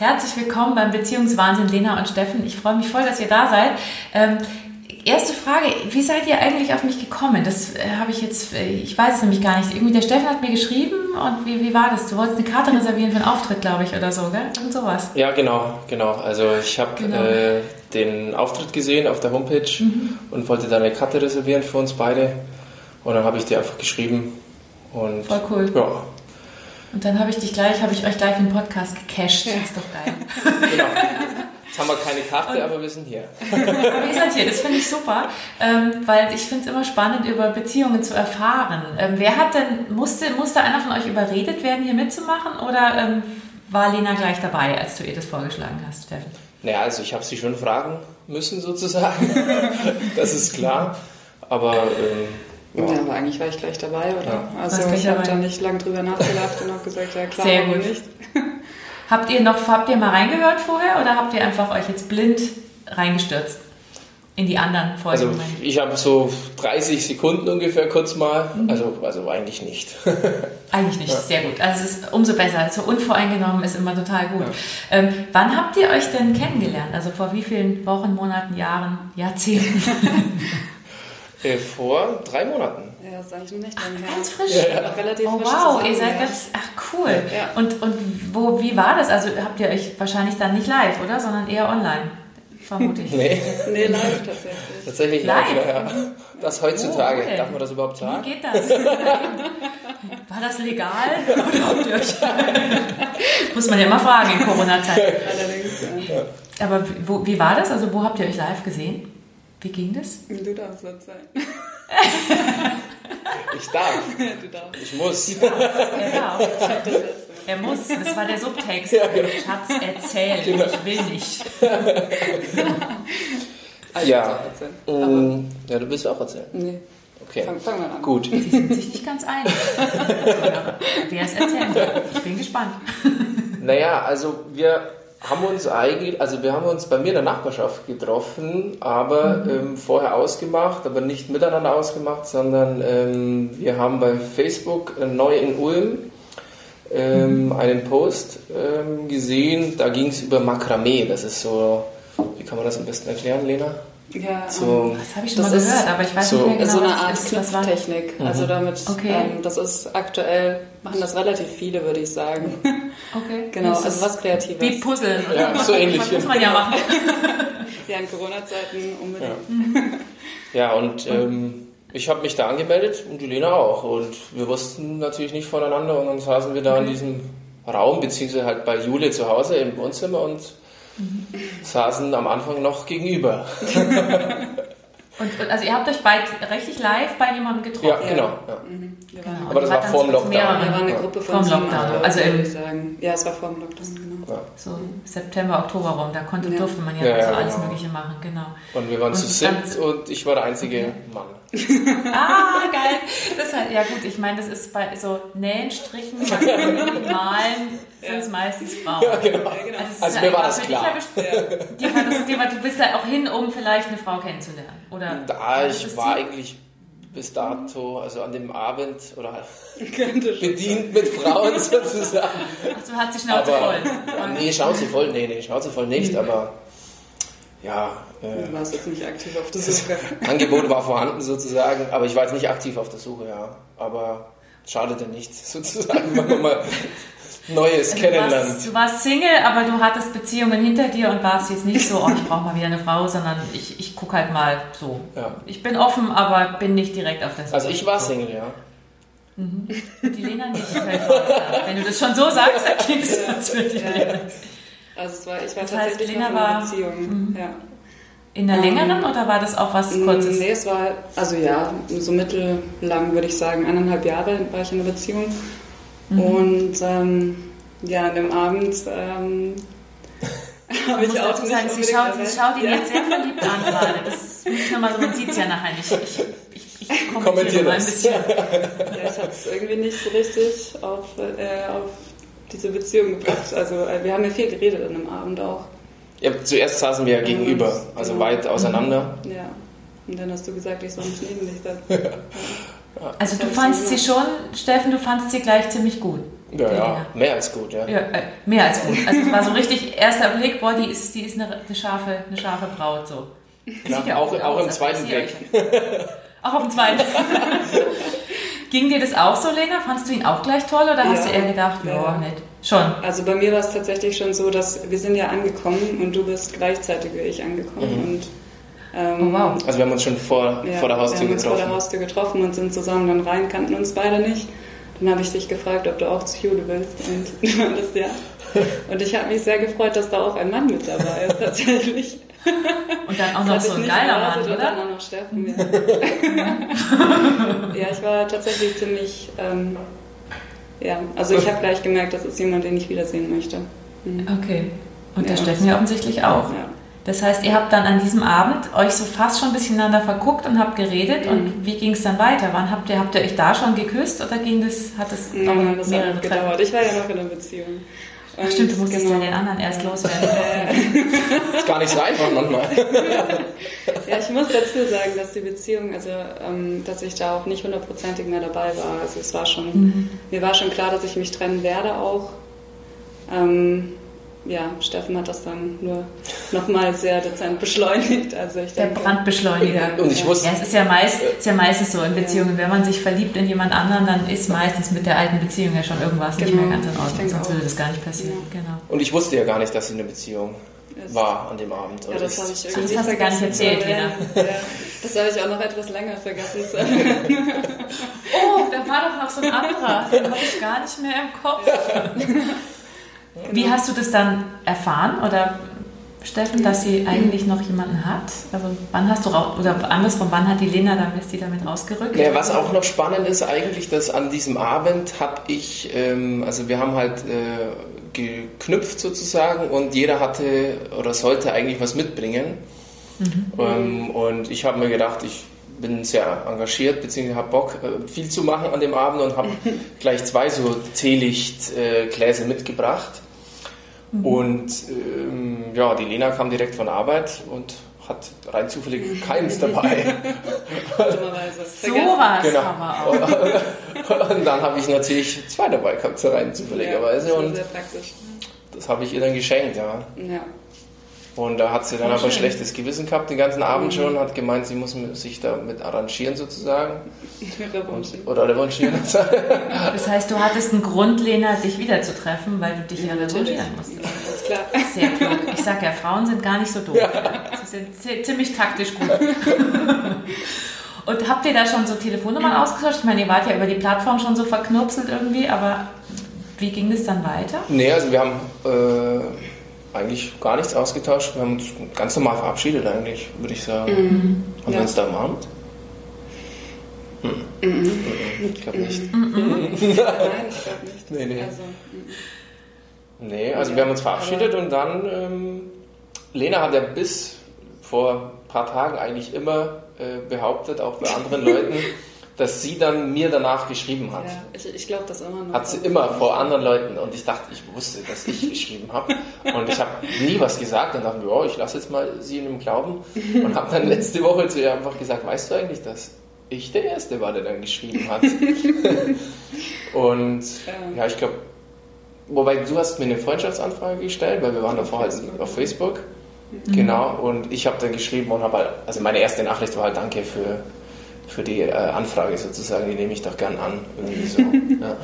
Herzlich willkommen beim Beziehungswahnsinn Lena und Steffen. Ich freue mich voll, dass ihr da seid. Ähm, erste Frage, wie seid ihr eigentlich auf mich gekommen? Das äh, habe ich jetzt, äh, ich weiß es nämlich gar nicht. Irgendwie der Steffen hat mir geschrieben und wie, wie war das? Du wolltest eine Karte reservieren für einen Auftritt, glaube ich, oder so, gell? Und sowas. Ja, genau, genau. Also ich habe genau. äh, den Auftritt gesehen auf der Homepage mhm. und wollte da eine Karte reservieren für uns beide. Und dann habe ich dir einfach geschrieben. Und, Voll cool. Ja. Und dann habe ich dich gleich, habe ich euch gleich den Podcast gecached. Ja. Ist doch geil. Genau. Jetzt haben wir keine Karte, und, aber wir sind hier. aber ihr seid hier, das finde ich super, ähm, weil ich finde es immer spannend, über Beziehungen zu erfahren. Ähm, wer hat denn, musste, musste einer von euch überredet werden, hier mitzumachen oder ähm, war Lena gleich dabei, als du ihr das vorgeschlagen hast, Steffen? Naja, also ich habe sie schon fragen müssen sozusagen, das ist klar, aber... Ja. ja. aber eigentlich war ich gleich dabei, oder? Ja. Also ich habe da nicht lange drüber nachgedacht und habe gesagt, ja klar, Sehr gut. nicht. Habt ihr noch, habt ihr mal reingehört vorher oder habt ihr einfach euch jetzt blind reingestürzt? In die anderen Folgen? Also ich habe so 30 Sekunden ungefähr kurz mal, mhm. also, also eigentlich nicht. eigentlich nicht, ja. sehr gut. Also es ist umso besser. So unvoreingenommen ist immer total gut. Ja. Ähm, wann habt ihr euch denn kennengelernt? Also vor wie vielen Wochen, Monaten, Jahren, Jahrzehnten? äh, vor drei Monaten. Ja, eigentlich noch nicht lange her. Ganz frisch. Ja, ja. Relativ oh, frisch wow, ihr seid ganz. Ach cool. Ja. Und, und wo, wie war das? Also habt ihr euch wahrscheinlich dann nicht live, oder? Sondern eher online, vermute ich. nee. nee, live tatsächlich. Tatsächlich live, live ja. Das heutzutage. Oh, okay. Darf man das überhaupt sagen? Wie geht das? War das legal? Oder habt ihr euch. Muss man ja immer fragen in Corona-Zeiten. Allerdings, ja. Aber wo, wie war das? Also wo habt ihr euch live gesehen? Wie ging das? Du darfst das sein. Ich darf. Du darfst. Ich muss. Er darf. Er muss. Das war der Subtext. Ja, genau. Schatz, erzähl. Genau. Ich will nicht. ah, ja. Um, ja, du willst auch erzählen. Nee. Okay. Fangen fang wir an. Gut. Sie sind sich nicht ganz einig. Wer es erzählen soll. Ich bin gespannt. Naja, also wir haben uns eigentlich, also wir haben uns bei mir in der Nachbarschaft getroffen, aber mhm. ähm, vorher ausgemacht, aber nicht miteinander ausgemacht, sondern ähm, wir haben bei Facebook äh, neu in Ulm ähm, mhm. einen Post ähm, gesehen, da ging es über Makramee, das ist so, wie kann man das am besten erklären, Lena? Ja, so, ähm, das habe ich schon mal gehört, aber ich weiß so, nicht mehr genau, so eine Art Knopftechnik. Mhm. Also damit, okay. ähm, das ist aktuell, machen das relativ viele, würde ich sagen. Okay. genau, also was Kreatives. Wie Puzzeln. Ja, so ähnlich. Das muss man ja machen. ja, in Corona-Zeiten unbedingt. Ja, ja und ähm, ich habe mich da angemeldet und die Lena auch. Und wir wussten natürlich nicht voneinander und dann saßen wir da okay. in diesem Raum, beziehungsweise halt bei Jule zu Hause im Wohnzimmer und mhm. Saßen am Anfang noch gegenüber. Und, also ihr habt euch bald richtig live bei jemandem getroffen? Ja, genau. Ja. Mhm. genau. Aber das war vor dem Lockdown. Wir waren eine Gruppe von sieben, Lockdown. Also im, sagen. Ja, es war vor dem Lockdown, genau. Ja. So September, Oktober rum, da konnte, durfte man ja, ja so alles genau. Mögliche machen, genau. Und wir waren und zu siebt und ich war der einzige okay. Mann. Ah, geil. Das halt, ja gut, ich meine, das ist bei so Nähen, Stricken, Malen sind es meistens Frauen. Ja, genau. Also, also mir war das klar. Die, die, du bist da auch hin, um vielleicht eine Frau kennenzulernen, oder? Da, ich war eigentlich bis dato, also an dem Abend oder bedient mit Frauen sozusagen. Achso, hat sie Schnauze aber, voll. Nee, Schnauze voll, nee, nee, Schnauze voll nicht, aber ja. Äh, du warst jetzt nicht aktiv auf der Suche. Angebot war vorhanden sozusagen, aber ich war jetzt nicht aktiv auf der Suche, ja. Aber schadet ja nichts sozusagen, wenn man mal Neues also kennenlernt. Du warst, du warst, Single, aber du hattest Beziehungen hinter dir und warst jetzt nicht so, oh, ich brauche mal wieder eine Frau, sondern ich, ich gucke halt mal so. Ja. Ich bin offen, aber bin nicht direkt auf der Suche. Also ich war Single, ja. Mhm. Die Lena nicht. Wenn du das schon so sagst, dann klingt es, die Lena. Also es war, ich war das tatsächlich heißt, Lena in einer Beziehung. Mhm. Ja. In einer längeren oder war das auch was Kurzes? Nee, es war, also ja, so mittellang würde ich sagen. Eineinhalb Jahre war ich in einer Beziehung. Mhm. Und ähm, ja, an dem Abend ähm, habe ich auch sagen, sie schaut, sie schaut ihn ja. jetzt sehr verliebt an gerade. Das muss ich nochmal so, man sieht es ja nachher nicht. Ich, ich, ich kommentiere mal ein bisschen. Ja, ich habe es irgendwie nicht so richtig auf, äh, auf diese Beziehung gebracht. Also äh, wir haben ja viel geredet an dem Abend auch. Ja, zuerst saßen wir ja gegenüber, also genau. weit auseinander. Ja. Und dann hast du gesagt, ich soll mich neben dich setzen. Also du fandest sie schon, Steffen, du fandest sie gleich ziemlich gut. Ja, ja, mehr als gut, ja. ja äh, mehr als gut. Also es war so richtig erster Blick, boah, die ist, die ist eine, eine scharfe, eine scharfe Braut so. Ja, ja auch, auch, im also zweiten Blick. Auch auf dem zweiten. Ging dir das auch so, Lena? Fandest du ihn auch gleich toll oder hast du eher gedacht, ja, ja, nicht? Schon. Also bei mir war es tatsächlich schon so, dass wir sind ja angekommen und du bist gleichzeitig wie ich angekommen mhm. und ähm, oh, wow. Also wir haben uns schon vor, ja, vor der Haustür wir haben getroffen. vor der Haustür getroffen und sind zusammen dann rein, kannten uns beide nicht. Dann habe ich dich gefragt, ob du auch zu Jule willst und du meintest ja. Und ich habe mich sehr gefreut, dass da auch ein Mann mit dabei ist tatsächlich. Und dann auch noch so ein geiler Mann, oder? Und dann auch noch Steffen, ja. ja, ich war tatsächlich ziemlich, ähm, ja, also ich habe gleich gemerkt, das ist jemand, den ich wiedersehen möchte. Mhm. Okay. Und der Steffen ja offensichtlich auch. Ja. Das heißt, ihr habt dann an diesem Abend euch so fast schon ein bisschen miteinander verguckt und habt geredet. Mhm. Und wie ging es dann weiter? Wann habt ihr, habt ihr euch da schon geküsst oder ging das, hat das Nein, das mehrere hat gedauert. Ich war ja noch in einer Beziehung. Ach stimmt, du musstest genau. ja den anderen erst loswerden. ist gar nicht so einfach manchmal. ja, ich muss dazu sagen, dass die Beziehung, also ähm, dass ich da auch nicht hundertprozentig mehr dabei war. Also es war schon, mhm. mir war schon klar, dass ich mich trennen werde auch. Ähm, ja, Steffen hat das dann nur nochmal sehr dezent beschleunigt. Also ich denke, Der Brandbeschleuniger. Und ich wusste, ja, es ist ja, meist, ist ja meistens so in Beziehungen, wenn man sich verliebt in jemand anderen, dann ist meistens mit der alten Beziehung ja schon irgendwas genau, nicht mehr ganz in Ordnung, sonst würde das gar nicht passieren. Ja. Genau. Und ich wusste ja gar nicht, dass sie eine Beziehung war an dem Abend. Ja, das, habe ich irgendwie das hast du gar nicht erzählt, Lena. Ja, das habe ich auch noch etwas länger vergessen zu Oh, da war doch noch so ein anderer, den habe ich gar nicht mehr im Kopf. Wie hast du das dann erfahren oder Steffen, dass sie eigentlich noch jemanden hat? Also wann hast du oder andersrum, wann hat die Lena dann ist die damit rausgerückt? Ja, was auch noch spannend ist eigentlich, dass an diesem Abend habe ich, ähm, also wir haben halt äh, geknüpft sozusagen und jeder hatte oder sollte eigentlich was mitbringen. Mhm. Ähm, und ich habe mir gedacht, ich bin sehr engagiert, beziehungsweise habe Bock, äh, viel zu machen an dem Abend und habe gleich zwei so Teelichtgläser mitgebracht. Mhm. Und ähm, ja, die Lena kam direkt von Arbeit und hat rein zufällig keins dabei. so was genau. aber auch. und dann habe ich natürlich zwei dabei gehabt, so rein zufälligerweise. Ja, das und sehr praktisch. Das habe ich ihr dann geschenkt, ja. Ja. Und da hat sie dann aber ein schlechtes Gewissen gehabt den ganzen Abend mhm. schon, hat gemeint, sie muss sich damit arrangieren sozusagen. revanchieren. Oder revanchieren. das heißt, du hattest einen Grund, Lena, dich wiederzutreffen, weil du dich ja, revanchieren musstest. Alles klar. Sehr klug. Ich sag ja, Frauen sind gar nicht so doof. Ja. Sie sind ziemlich taktisch gut. Und habt ihr da schon so Telefonnummern ausgetauscht? Ich meine, ihr wart ja über die Plattform schon so verknurpselt irgendwie, aber wie ging das dann weiter? Nee, also wir haben... Äh, eigentlich gar nichts ausgetauscht. Wir haben uns ganz normal verabschiedet eigentlich, würde ich sagen. Mhm. Haben ja. uns da umarmt? Hm. Mhm. mhm. Ich glaube nicht. Mhm. Nein, ich glaube nicht. Nee, nee. Also, nee, also wir haben uns verabschiedet und dann, ähm, Lena hat ja bis vor ein paar Tagen eigentlich immer äh, behauptet, auch bei anderen Leuten, dass sie dann mir danach geschrieben hat. Ja, ich, ich glaube das immer noch. Hat sie immer vor anderen Leuten und ich dachte, ich wusste, dass ich geschrieben habe und ich habe nie was gesagt und dachte, oh, ich lasse jetzt mal sie in dem Glauben und habe dann letzte Woche zu ihr einfach gesagt, weißt du eigentlich, dass ich der Erste war, der dann geschrieben hat. und ja, ich glaube, wobei du hast mir eine Freundschaftsanfrage gestellt, weil wir waren davor halt auf Facebook. Mhm. Genau, und ich habe dann geschrieben und habe halt, also meine erste Nachricht war halt Danke für für die äh, Anfrage sozusagen, die nehme ich doch gern an. Irgendwie so. ja.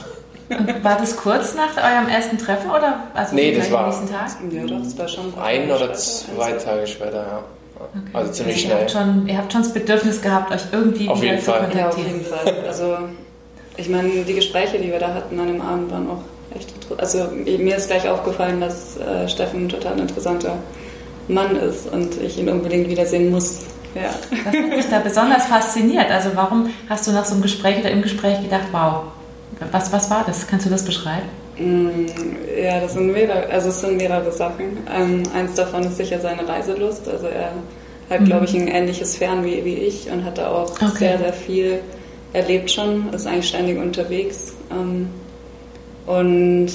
War das kurz nach eurem ersten Treffen oder also nee, das war nächsten Tag? Ja, doch, das war schon ein oder zwei Tage später, ja. Okay. Also ziemlich also schnell. Ihr habt, schon, ihr habt schon das Bedürfnis gehabt, euch irgendwie auf wieder zu Fall. kontaktieren. Ja, auf jeden Fall. Also ich meine, die Gespräche, die wir da hatten an dem Abend, waren auch echt interessant. Also mir ist gleich aufgefallen, dass äh, Steffen ein total interessanter Mann ist und ich ihn unbedingt wiedersehen muss. Ja. Was hat dich da besonders fasziniert? Also warum hast du nach so einem Gespräch oder im Gespräch gedacht, wow, was, was war das? Kannst du das beschreiben? Mm, ja, das sind mehrere, also es sind mehrere Sachen. Ähm, eins davon ist sicher seine Reiselust. Also er hat, mhm. glaube ich, ein ähnliches Fern wie, wie ich und hat da auch okay. sehr, sehr viel erlebt schon, ist eigentlich ständig unterwegs. Ähm, und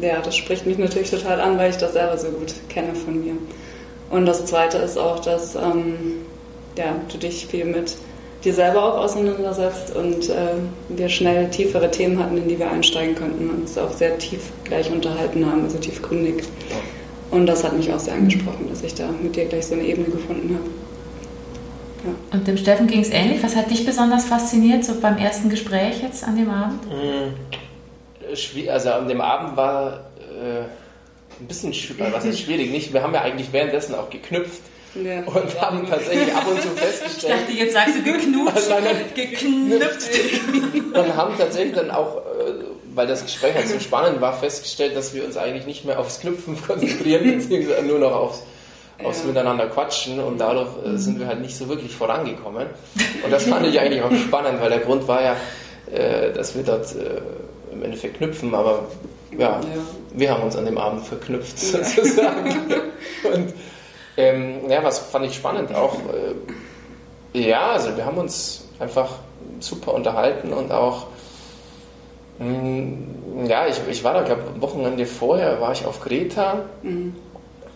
ja, das spricht mich natürlich total an, weil ich das selber so gut kenne von mir. Und das Zweite ist auch, dass ähm, ja, du dich viel mit dir selber auch auseinandersetzt und äh, wir schnell tiefere Themen hatten, in die wir einsteigen konnten und uns auch sehr tief gleich unterhalten haben, also tiefgründig. Und das hat mich auch sehr angesprochen, dass ich da mit dir gleich so eine Ebene gefunden habe. Ja. Und dem Steffen ging es ähnlich. Was hat dich besonders fasziniert, so beim ersten Gespräch jetzt an dem Abend? Also an dem Abend war äh, ein bisschen schwierig, was ist schwierig, nicht? Wir haben ja eigentlich währenddessen auch geknüpft. Ja. Und haben tatsächlich ab und zu festgestellt. Ich dachte, jetzt sagst du geknutscht. nein, nein, geknüpft. und haben tatsächlich dann auch, äh, weil das Gespräch halt so spannend war, festgestellt, dass wir uns eigentlich nicht mehr aufs Knüpfen konzentrieren, beziehungsweise nur noch aufs, aufs ja. Miteinander quatschen und dadurch äh, sind wir halt nicht so wirklich vorangekommen. Und das fand ich eigentlich auch spannend, weil der Grund war ja, äh, dass wir dort im Endeffekt knüpfen, aber ja, ja, wir haben uns an dem Abend verknüpft sozusagen. und ähm, ja, was fand ich spannend auch. Äh, ja, also wir haben uns einfach super unterhalten und auch, mh, mm, ja, ich, ich war da, glaube ich, Wochenende vorher war ich auf Kreta mhm.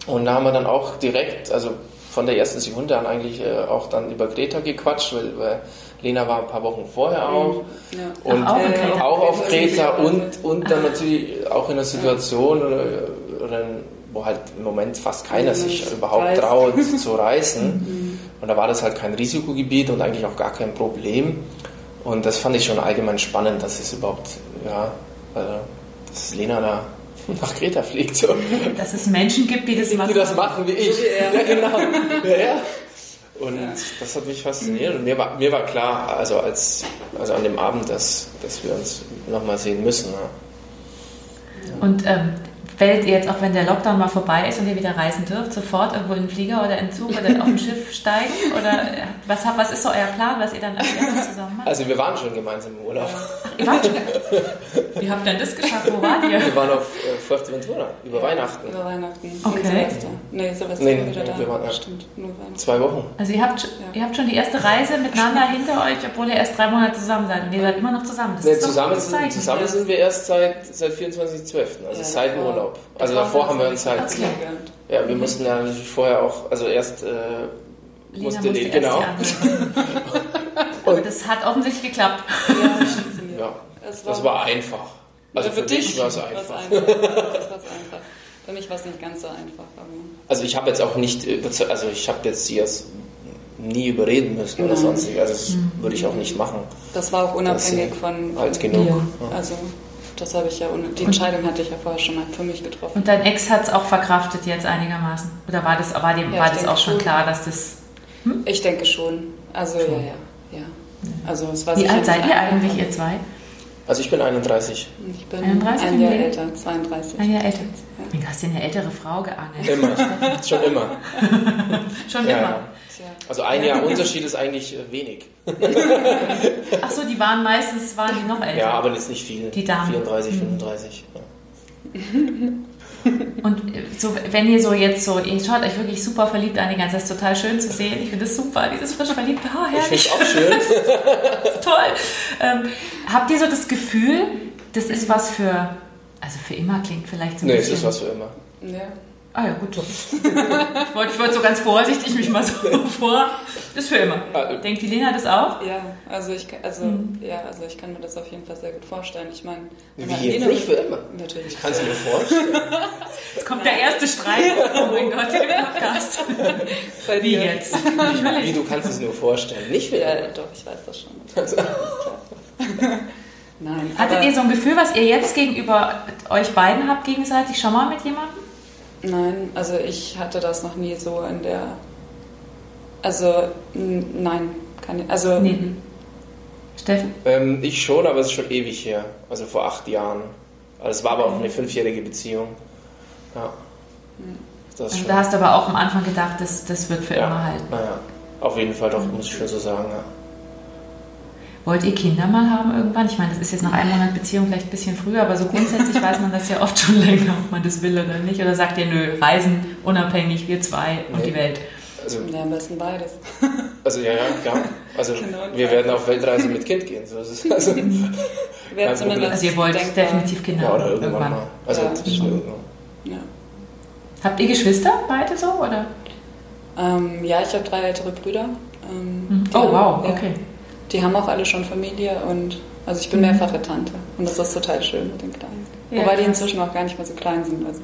und da haben wir dann auch direkt, also von der ersten Sekunde an eigentlich äh, auch dann über Kreta gequatscht, weil, weil Lena war ein paar Wochen vorher mhm. auch ja. und Ach, auch, auch, auf Kreta und, und dann natürlich auch in einer Situation oder, oder in, wo halt im Moment fast keiner mhm. sich überhaupt Reist. traut zu reisen. Mhm. Und da war das halt kein Risikogebiet und eigentlich auch gar kein Problem. Und das fand ich schon allgemein spannend, dass es überhaupt, ja, äh, dass Lena da nach Kreta fliegt. So. Dass es Menschen gibt, die das machen. Die das machen wie ich. Ja, genau. Ja, ja. Und ja. das hat mich fasziniert. Und mir war, mir war klar, also, als, also an dem Abend, dass, dass wir uns nochmal sehen müssen. Ja. Und ähm, werdet ihr jetzt, auch wenn der Lockdown mal vorbei ist und ihr wieder reisen dürft, sofort irgendwo in den Flieger oder in den Zug oder auf ein Schiff steigen? Oder was, was ist so euer Plan, was ihr dann als erstes zusammen macht? Also wir waren schon gemeinsam im Urlaub. Ach, ihr wart schon? Wie habt ihr denn das geschafft? Wo wart ihr? Wir waren auf äh, Fuerteventura, über Weihnachten. Über Weihnachten. Okay. Silvester. Nee, Silvester nee, wieder nee, da. Wir waren, ja. Stimmt, nur Weihnachten. Zwei Wochen. Also ihr habt, ja. ihr habt schon die erste Reise miteinander hinter euch, obwohl ihr erst drei Monate zusammen seid. Und ihr seid immer noch zusammen. Das nee, zusammen, sind, zusammen sind wir erst seit, seit 24.12., also ja, seit dem Urlaub. Also davor haben wir uns halt. Okay. Ja, wir mussten ja natürlich vorher auch, also erst äh, musste, musste genau. Und das hat offensichtlich geklappt. Ja, ja. Das, war, das war einfach. Also für, für dich war es einfach. einfach. einfach. Für mich war es nicht ganz so einfach. also ich habe jetzt auch nicht, also ich habe jetzt sie erst nie überreden müssen oder sonst Also das mhm. würde ich auch nicht machen. Das war auch unabhängig von, halt genug. Ja. Also das habe ich ja, die Entscheidung hatte ich ja vorher schon mal für mich getroffen. Und dein Ex hat es auch verkraftet jetzt einigermaßen? Oder war das, war dem, ja, war das auch schon klar, dass das... Hm? Ich denke schon. Also schon. ja, ja, ja. Also, es war Wie alt seid ihr eigentlich, ihr zwei? Also ich bin 31. Ich bin 31 ein Jahr älter, 32. Ein Jahr älter. Ja. Du hast dir eine ältere Frau geangelt. Immer, schon immer. schon ja, immer. Ja. Also ein Jahr Unterschied ist eigentlich äh, wenig. Achso, die waren meistens, waren die noch älter? Ja, aber das ist nicht viel. Die Damen. 34, 35. Ja. Und äh, so, wenn ihr so jetzt so, ihr schaut euch wirklich super verliebt an, die ganze das ist total schön zu sehen. Ich finde das super, dieses frisch verliebte Haar, oh, herrlich. Ich auch schön. das ist toll. Ähm, habt ihr so das Gefühl, das ist was für, also für immer klingt vielleicht so ein nee, bisschen... Nee, es ist was für immer. Ja. Ah ja, gut. ich wollte, ich wollte so ganz vorsichtig mich mal so vor. Das ist für immer. Ah, Denkt die Lena das auch? Ja, also ich, also, mhm. ja, also ich kann mir das auf jeden Fall sehr gut vorstellen. Ich meine, wie jetzt nicht für immer. Natürlich. Ich kann es mir vorstellen. Jetzt kommt der erste Streit. Oh mein Gott, der Podcast. Bei wie jetzt? Wie, du kannst es nur vorstellen. Nicht für Ja, doch, ich weiß das schon. Nein. Hattet ihr so ein Gefühl, was ihr jetzt gegenüber euch beiden habt, gegenseitig schon mal mit jemandem? Nein, also ich hatte das noch nie so in der. Also nein, keine. Also. Nee. Steffen? Ähm, ich schon, aber es ist schon ewig her. Also vor acht Jahren. Also es war aber auch eine fünfjährige Beziehung. Ja. also da hast du aber auch am Anfang gedacht, das, das wird für ja. immer halten. Naja, auf jeden Fall doch, muss ich schon so sagen, ja. Wollt ihr Kinder mal haben irgendwann? Ich meine, das ist jetzt nach einem Monat Beziehung vielleicht ein bisschen früher, aber so grundsätzlich weiß man das ja oft schon länger, ob man das will oder nicht. Oder sagt ihr, nö, reisen unabhängig, wir zwei und nee. die Welt? Also, ja, am besten beides. Also ja, ja, klar. Also genau, wir werden auf Weltreise mit Kind gehen. So ist es. Also, also ihr wollt denkbar. definitiv Kinder ja, oder irgendwann, irgendwann. mal. Also ja, ja. Habt ihr Geschwister beide so oder? Ähm, ja, ich habe drei ältere Brüder. Ähm, oh wow, okay. Die haben auch alle schon Familie und also ich bin Mhm. mehrfache Tante und das ist total schön mit den Kleinen. Ja, Wobei die inzwischen auch gar nicht mehr so klein sind. Also.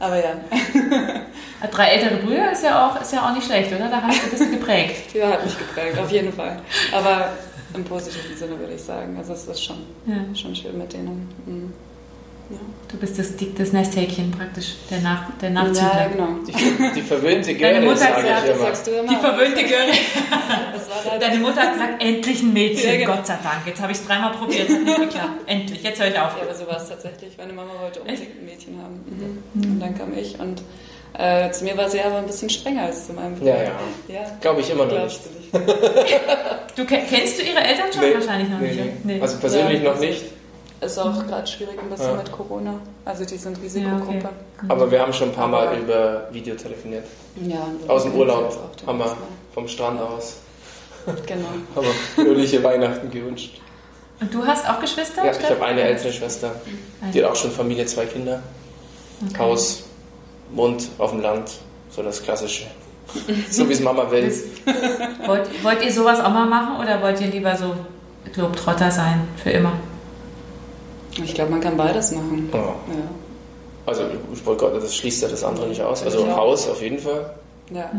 Aber ja, Drei ältere Brüder ist ja auch, ist ja auch nicht schlecht, oder? Da hast du ein bisschen geprägt. die hat mich geprägt, auf jeden Fall. Aber im positiven Sinne würde ich sagen. Also es ist schon, Ja. schon schön mit denen. Mhm. Ja. Du bist das, das Nesthäkchen praktisch, der, Nach, der ja, Nachzügler. genau. Die, die verwöhnte Deine Göre, Mutter sage hat ich immer. sagst du immer. Die verwöhnte Göre. Leider Deine Mutter hat gesagt, endlich ein Mädchen, Ja, genau. Gott sei Dank. Jetzt habe ich es dreimal probiert, hat nicht geklappt. Endlich, jetzt höre ich auf. Ja, aber so war es tatsächlich. Meine Mama wollte unbedingt ein Mädchen haben. Mhm. Und dann kam ich und äh, zu mir war sie aber ein bisschen strenger als zu meinem Bruder. Ja, ja. ja. Glaube ich immer noch nicht. du nicht? Du ke- kennst du ihre Eltern schon? Nee, Wahrscheinlich noch nee, nicht. nee. Nee. Also persönlich Ja, noch nicht, Ist auch gerade schwierig ein bisschen Ja. mit Corona. Also die sind Risikogruppe. Ja, aber wir haben schon ein paar Mal über Video telefoniert. Ja, und Aus dem Urlaub haben wir vom Strand aus. Genau. haben wir fröhliche Weihnachten gewünscht. Und du hast auch Geschwister? Ja, ich habe eine ältere Schwester, die hat auch schon Familie, zwei Kinder, Okay. Haus, Mund auf dem Land, so das Klassische. So wie es Mama will. Wollt, wollt ihr sowas auch mal machen oder wollt ihr lieber so Globetrotter sein für immer? Ich glaube, man kann beides machen. Ja. Ja. Also ich wollte gerade, das schließt ja das andere nicht aus. Also Ja. Haus auf jeden Fall. ja.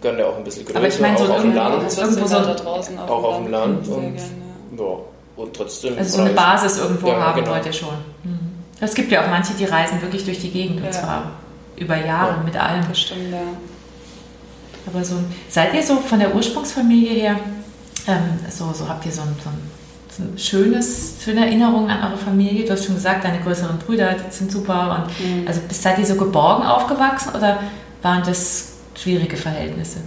Gönnt ja auch ein bisschen größer, Aber ich meine, so auch auf dem irgendwo- Land. Irgendwo so- da draußen auf Auch auf dem Land Sehr und, gerne. ja, und trotzdem. Also so eine. Basis irgendwo Ja, haben genau. wollt ihr schon. Mhm. Es gibt ja auch manche, die reisen wirklich durch die Gegend und Ja. zwar über Jahre Ja. mit allem. Das stimmt, ja. Aber so, seid ihr so von der Ursprungsfamilie her, ähm, so, so habt ihr so ein, so ein, so ein schönes, schöne Erinnerungen an eure Familie? Du hast schon gesagt, deine größeren Brüder sind super. Und, Mhm. Also bist- seid ihr so geborgen aufgewachsen oder waren das schwierige Verhältnisse?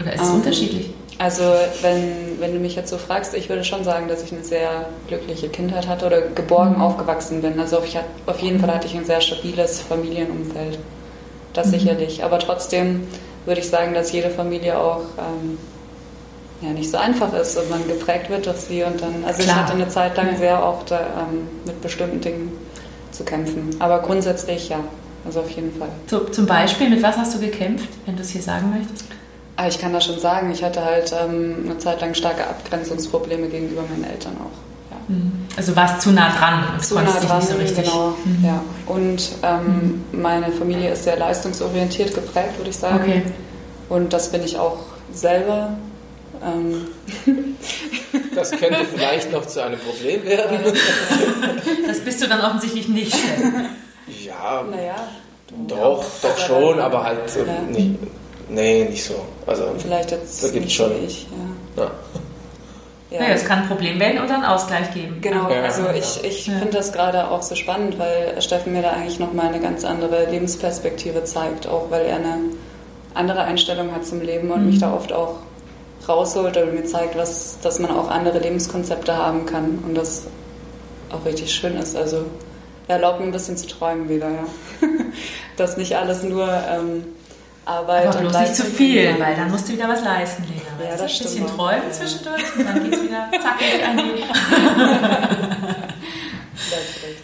Oder ist es Ähm, unterschiedlich? Also wenn, wenn du mich jetzt so fragst, ich würde schon sagen, dass ich eine sehr glückliche Kindheit hatte oder geborgen Mhm. aufgewachsen bin. Also auf, hat- auf jeden Fall hatte ich ein sehr stabiles Familienumfeld. Das Mhm. sicherlich. Aber trotzdem würde ich sagen, dass jede Familie auch ähm, ja, nicht so einfach ist und man geprägt wird durch sie. Und dann, also ich Klar. hatte eine Zeit lang sehr auch da, ähm, mit bestimmten Dingen zu kämpfen. Aber grundsätzlich ja. Also auf jeden Fall. So, zum Beispiel, mit was hast du gekämpft, wenn du es hier sagen möchtest? Aber ich kann das schon sagen, ich hatte halt ähm, eine Zeit lang starke Abgrenzungsprobleme gegenüber meinen Eltern auch. Ja. Mhm. Also warst zu nah dran und Zu nah dran, nicht so richtig. genau. Mhm. Ja. Und ähm, meine Familie ist sehr leistungsorientiert geprägt, würde ich sagen. Okay. Und das bin ich auch selber. Ähm, Das könnte vielleicht noch zu einem Problem werden. Das bist du dann offensichtlich nicht. Ja, naja, doch, doch schon, aber halt äh, Ja. nicht. Nee, nicht so. Also, vielleicht jetzt Da gibt's nicht schon- ich. Ja. ja. Ja. Naja, es kann ein Problem werden oder einen Ausgleich geben. Genau, Ja, also ja. ich, ich Ja. finde das gerade auch so spannend, weil Steffen mir da eigentlich nochmal eine ganz andere Lebensperspektive zeigt, auch weil er eine andere Einstellung hat zum Leben und Mhm. mich da oft auch rausholt und mir zeigt, was, dass man auch andere Lebenskonzepte haben kann und das auch richtig schön ist. Also er erlaubt mir ein bisschen zu träumen wieder, ja. dass nicht alles nur ähm, Arbeit Aber und bloß nicht zu viel, weil dann muss. musst du wieder was leisten, Lena. Ja, das? Ein bisschen auch. träumen zwischendurch und dann geht's wieder zackig an die.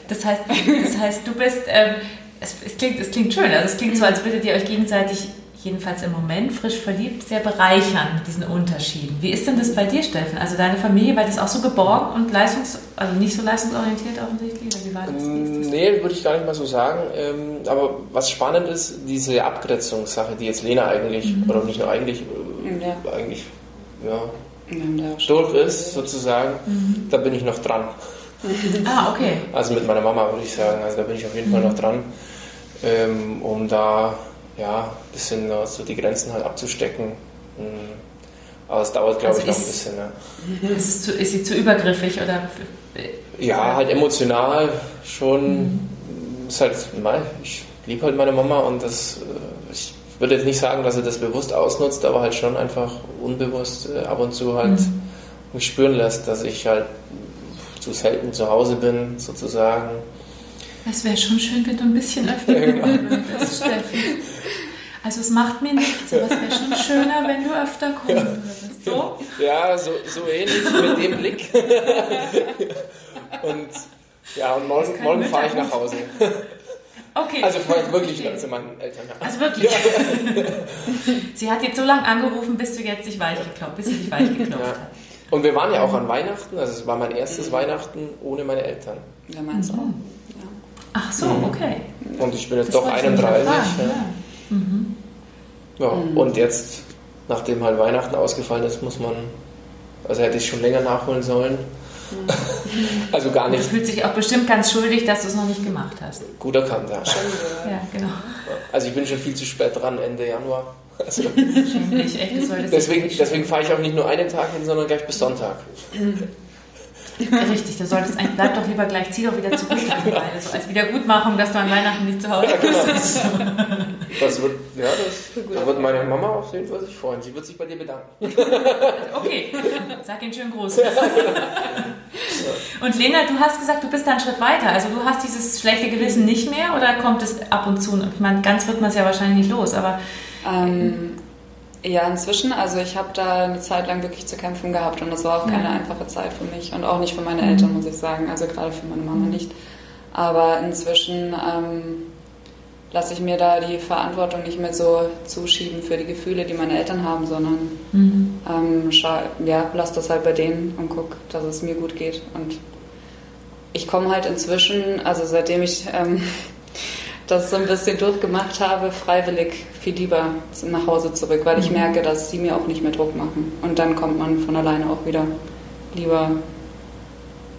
Das heißt, das heißt du bist, ähm, es, es, klingt, es klingt schön, also es klingt so, als würdet ihr euch gegenseitig, jedenfalls im Moment, frisch verliebt, sehr bereichern mit diesen Unterschieden. Wie ist denn das bei dir, Steffen? Also deine Familie, war das auch so geborgen und leistungs-, also nicht so leistungsorientiert offensichtlich? Oder wie war das? Wie das? Nee, würde ich gar nicht mal so sagen. Ähm, aber was spannend ist, diese Abgrenzungssache, die jetzt Lena eigentlich, Mhm. oder nicht nur eigentlich, äh, Ja. eigentlich ja, durch ist, sozusagen, Mhm. da bin ich noch dran. Ah, okay. Also mit meiner Mama würde ich sagen, also da bin ich auf jeden Fall noch dran, ähm, um da ja ein bisschen äh, so die Grenzen halt abzustecken. Mm. Aber es dauert, glaube Also ich, noch ein bisschen. Ja. Ist, es zu, ist sie zu übergriffig oder Ja, halt emotional schon. Ist halt, ich liebe halt meine Mama und das, äh, ich würde jetzt nicht sagen, dass sie das bewusst ausnutzt, aber halt schon einfach unbewusst äh, ab und zu halt Mhm. mich spüren lässt, dass ich halt zu selten zu Hause bin, sozusagen. Es wäre schon schön, wenn du ein bisschen öfter Ja, genau. kommen würdest, Steffen. Also es macht mir nichts, aber es wäre schon schöner, wenn du öfter kommen würdest. So? Ja, so, so ähnlich mit dem Blick. und ja, und morgen, morgen fahre ich nach Hause. Okay. Also vorher wirklich ganz zu meinen Eltern. Ja. Also wirklich. sie hat jetzt so lange angerufen, bis du jetzt dich weich geklopft, bis sie dich weich geklopft Ja. hat. Und wir waren ja auch an Weihnachten, also es war mein erstes Weihnachten ohne meine Eltern. Ja, meins auch. Ja. Ach so, okay. Und ich bin jetzt Das doch wollte ich nämlich 31. fragen, Ja. ja. Ja, Mhm. und jetzt, nachdem halt Weihnachten ausgefallen ist, muss man, also hätte ich schon länger nachholen sollen. also gar Und du nicht fühlst dich auch bestimmt ganz schuldig, dass du es noch nicht gemacht hast. gut erkannt, ja. Ja, genau. Also ich bin schon viel zu spät dran, Ende Januar. Also Schämlich, echt, solltest deswegen, deswegen fahre ich auch nicht nur einen Tag hin, sondern gleich bis Sonntag. Richtig, du solltest eigentlich, bleib doch lieber gleich, zieh doch wieder zurück eine Weile, so als Wiedergutmachung, dass du an Weihnachten nicht zu Hause Ja, genau. bist. Das wird, ja, das, da wird meine Mama auf jeden Fall sich freuen. Sie wird sich bei dir bedanken. Okay, sag ihn schön groß. Und Lena, du hast gesagt, du bist da einen Schritt weiter. Also du hast dieses schlechte Gewissen nicht mehr oder kommt es ab und zu? Ich meine, ganz wird man es ja wahrscheinlich nicht los, aber Ähm, ja, inzwischen, also ich habe da eine Zeit lang wirklich zu kämpfen gehabt und das war auch keine Ja. einfache Zeit für mich und auch nicht für meine Eltern, muss ich sagen, also gerade für meine Mama nicht. Aber inzwischen ähm, lasse ich mir da die Verantwortung nicht mehr so zuschieben für die Gefühle, die meine Eltern haben, sondern ähm, schau, ja, lass das halt bei denen und guck, dass es mir gut geht. Und ich komme halt inzwischen, also seitdem ich ähm, das so ein bisschen durchgemacht habe, freiwillig viel lieber nach Hause zurück, weil ich merke, dass sie mir auch nicht mehr Druck machen. Und dann kommt man von alleine auch wieder lieber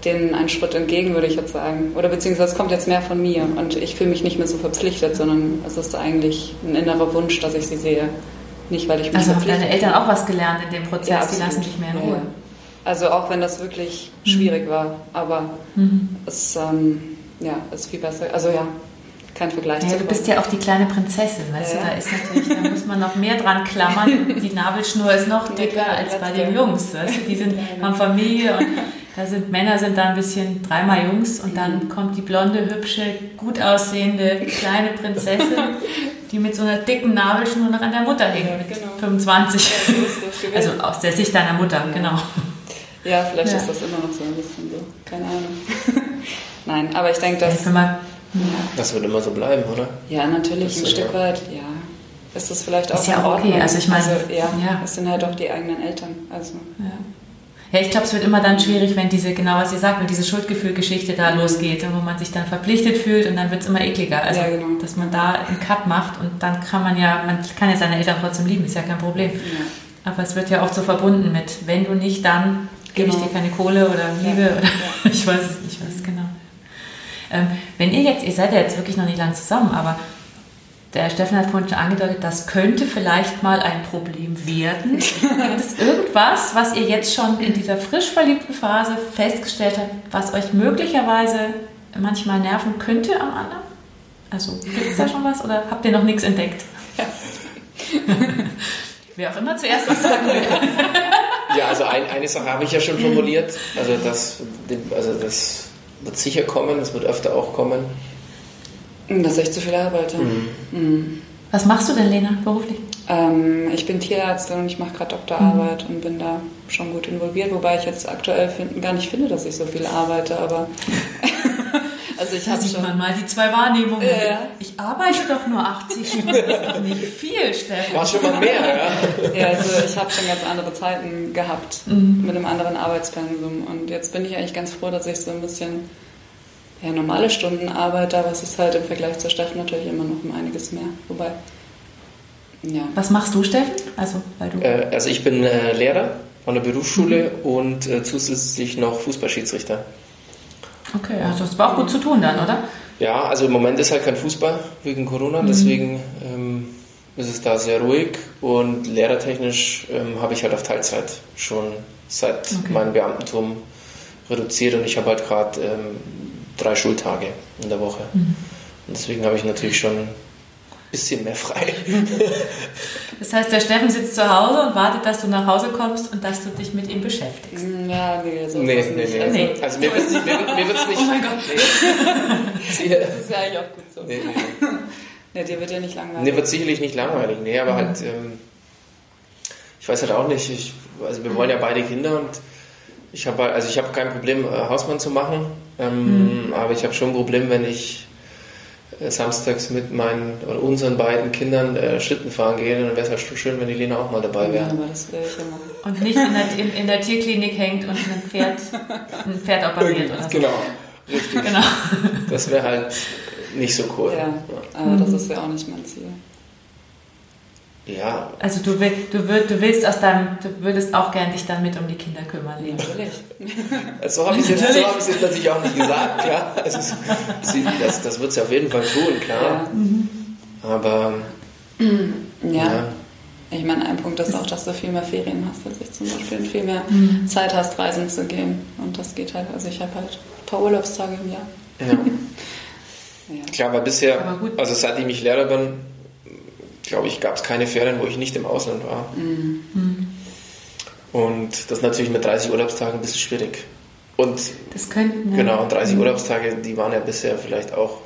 denen einen Schritt entgegen, würde ich jetzt sagen. Oder beziehungsweise es kommt jetzt mehr von mir und ich fühle mich nicht mehr so verpflichtet, sondern es ist eigentlich ein innerer Wunsch, dass ich sie sehe. Nicht, weil ich mich also haben deine Eltern auch was gelernt in dem Prozess, die absolut. lassen dich mehr in Ja, Ruhe. ja. Also auch wenn das wirklich schwierig war, aber Mhm. es ähm, ja, ist viel besser. Also ja, kein Vergleich. Ja, du bist ja auch die kleine Prinzessin, weißt Ja. du, da ist natürlich, da muss man noch mehr dran klammern. Die Nabelschnur ist noch dicker als bei den Jungs, weißt du, die sind, haben Familie und da sind Männer sind da ein bisschen dreimal Jungs und dann kommt die blonde, hübsche, gut aussehende kleine Prinzessin, die mit so einer dicken Nabelschnur noch an der Mutter hängt Ja, mit genau. 25. Ja, so ist das gewesen. Also aus der Sicht deiner Mutter, genau. ja, vielleicht ist das immer noch so ein bisschen so. Keine Ahnung. Nein, aber ich denke, dass. Wenn man, Das wird immer so bleiben, oder? Ja, natürlich, Das ein Stück ja- weit, ja. Ist das vielleicht auch Ist ja in auch okay, Ordnung? also ich meine, Also, ja, ja. es sind halt auch die eigenen Eltern. Also, Ja. Ja, ich glaube, es wird immer dann schwierig, wenn diese, genau was ihr sagt, wenn diese Schuldgefühlgeschichte da losgeht und wo man sich dann verpflichtet fühlt und dann wird es immer ekliger. Also, Ja, genau. dass man da einen Cut macht und dann kann man ja, man kann ja seine Eltern trotzdem lieben, ist ja kein Problem. ja. Aber es wird ja oft so verbunden mit, wenn du nicht, dann gebe ich Genau. dir keine Kohle oder Liebe Ja, oder ich weiß es nicht was, genau. Ähm, wenn ihr jetzt, ihr seid ja jetzt wirklich noch nicht lang zusammen, aber der Steffen hat vorhin schon angedeutet, das könnte vielleicht mal ein Problem werden. Gibt es irgendwas, was ihr jetzt schon in dieser frisch verliebten Phase festgestellt habt, was euch möglicherweise manchmal nerven könnte am anderen? Also gibt es da schon was oder habt ihr noch nichts entdeckt? Wer auch immer zuerst was sagen will. Ja, also ein, eine Sache habe ich ja schon formuliert. Also das, also das wird sicher kommen, das wird öfter auch kommen. Dass ich zu viel arbeite. Mhm. Was machst du denn, Lena, beruflich? Ähm, ich bin Tierärztin und ich mache gerade Doktorarbeit und bin da schon gut involviert, wobei ich jetzt aktuell find, gar nicht finde, dass ich so viel arbeite, aber also ich Da sieht schon. man mal die zwei Wahrnehmungen. Ja. Ich arbeite doch nur 80 Stunden, das ist doch nicht viel, Steffen. War schon mal mehr, ja. Ja, also ich habe schon ganz andere Zeiten gehabt Mhm. mit einem anderen Arbeitspensum und jetzt bin ich eigentlich ganz froh, dass ich so ein bisschen ja, normale Stunden arbeite, aber es ist halt im Vergleich zur Steffen natürlich immer noch um einiges mehr. Wobei, ja. Was machst du, Steffen? Also, weil du. Äh, Also ich bin äh, Lehrer an der Berufsschule und äh, zusätzlich noch Fußballschiedsrichter. Okay, also das war auch gut zu tun dann, oder? Ja, also im Moment ist halt kein Fußball wegen Corona, deswegen ähm, ist es da sehr ruhig und lehrertechnisch ähm, habe ich halt auf Teilzeit schon seit Okay. meinem Beamtentum reduziert und ich habe halt gerade ähm, drei Schultage in der Woche. Und deswegen habe ich natürlich schon bisschen mehr frei. Das heißt, der Steffen sitzt zu Hause und wartet, dass du nach Hause kommst und dass du dich mit ihm beschäftigst. Ja, nee, so nee, nee, nee. Also, Nee. Also mir wird es nicht, mir, mir wird's nicht. Oh mein Gott. Nee. Das ist ja eigentlich auch gut so. Nee, nee. Nee, dir wird ja nicht langweilig. Nee, wird sicherlich nicht langweilig. Nee, aber halt, ähm, ich weiß halt auch nicht. Ich, also wir wollen ja beide Kinder und ich habe halt, also ich habe kein Problem, äh, Hausmann zu machen. Ähm, Aber ich habe schon ein Problem, wenn ich samstags mit meinen oder unseren beiden Kindern äh, Schlitten fahren gehen, dann wäre es halt schon schön, wenn die Lena auch mal dabei wäre. Ja, das wäre ich immer. Und nicht in der, in, in der, Tierklinik hängt und ein Pferd, ein Pferd operiert oder so. Genau, richtig. Genau. Das wäre halt nicht so cool. Ja, aber das ist ja auch nicht mein Ziel. Ja. Also du, will, du, würd, du willst aus deinem, du würdest auch gern dich dann mit um die Kinder kümmern, Lena. Natürlich. So habe ich es jetzt, so hab jetzt natürlich auch nicht gesagt, klar. Also, das das wird sie auf jeden Fall tun, klar. Ja. Mhm. Aber ja. ja. Ich meine, ein Punkt ist auch, dass du viel mehr Ferien hast als ich zum Beispiel und viel mehr mhm. Zeit hast, reisen zu gehen. Und das geht halt, also ich habe halt ein paar Urlaubstage im Jahr. Ja. ja. Klar, weil bisher, also seitdem ich Lehrer bin, glaube ich, gab es keine Ferien, wo ich nicht im Ausland war. Mhm. Und das ist natürlich mit 30 Urlaubstagen ein bisschen schwierig. Und das könnten, genau, 30 mhm. Urlaubstage, die waren ja bisher vielleicht auch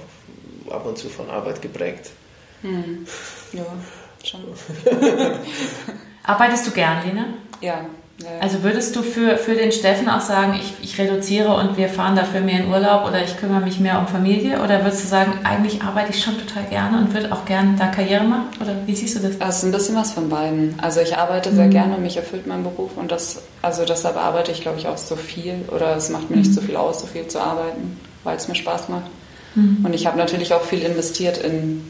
ab und zu von Arbeit geprägt. Mhm. Ja, schon. Arbeitest du gern, Lena? Ja, also würdest du für, für den Steffen auch sagen, ich, ich reduziere und wir fahren dafür mehr in Urlaub oder ich kümmere mich mehr um Familie? Oder würdest du sagen, eigentlich arbeite ich schon total gerne und würde auch gerne da Karriere machen? Oder wie siehst du das? Also ein bisschen was von beiden. Also ich arbeite sehr mhm. gerne und mich erfüllt mein Beruf und das, also deshalb arbeite ich glaube ich auch so viel oder es macht mir nicht so viel aus, so viel zu arbeiten, weil es mir Spaß macht. Mhm. Und ich habe natürlich auch viel investiert in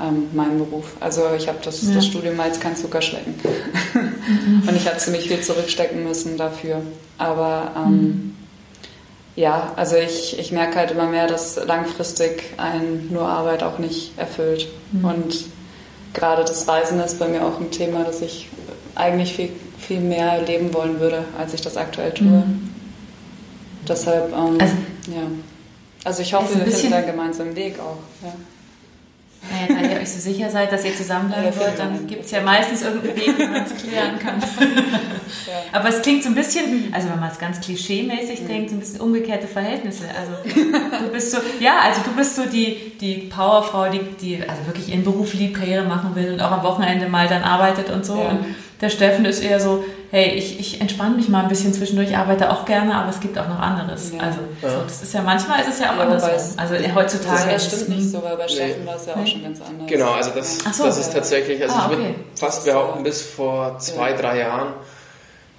ähm, meinem Beruf. Also ich habe das, ja. das Studium mal jetzt kein Zuckerschlecken. Und ich habe ziemlich viel zurückstecken müssen dafür. Aber ähm, mhm. ja, also ich, ich merke halt immer mehr, dass langfristig ein nur Arbeit auch nicht erfüllt. Mhm. Und gerade das Reisen ist bei mir auch ein Thema, das ich eigentlich viel, viel mehr leben wollen würde, als ich das aktuell tue. Mhm. Deshalb, ähm, also, ja. Also ich hoffe, wir finden einen gemeinsamen Weg auch. Ja. Naja, da ihr euch so sicher seid, dass ihr zusammenbleiben wollt, dann gibt es ja meistens irgendeinen Weg, wie man es klären kann. Aber es klingt so ein bisschen, also wenn man es ganz klischee-mäßig mhm. denkt, so ein bisschen umgekehrte Verhältnisse. Also du bist so, ja, also du bist so die, die Powerfrau, die, die also wirklich ihren Beruf liebt, Karriere machen will und auch am Wochenende mal dann arbeitet und so. Ja. Und der Steffen ist eher so, hey, ich, ich entspanne mich mal ein bisschen zwischendurch, arbeite auch gerne, aber es gibt auch noch anderes. Ja. Also ja. So, das ist ja manchmal ist es ja auch ja, andersrum. Also heutzutage. Das stimmt nicht so, weil bei Steffen war es ja auch schon ganz anders. Genau, also das, so, das ist tatsächlich, also ah, ich würde fast behaupten, bis vor zwei, drei Jahren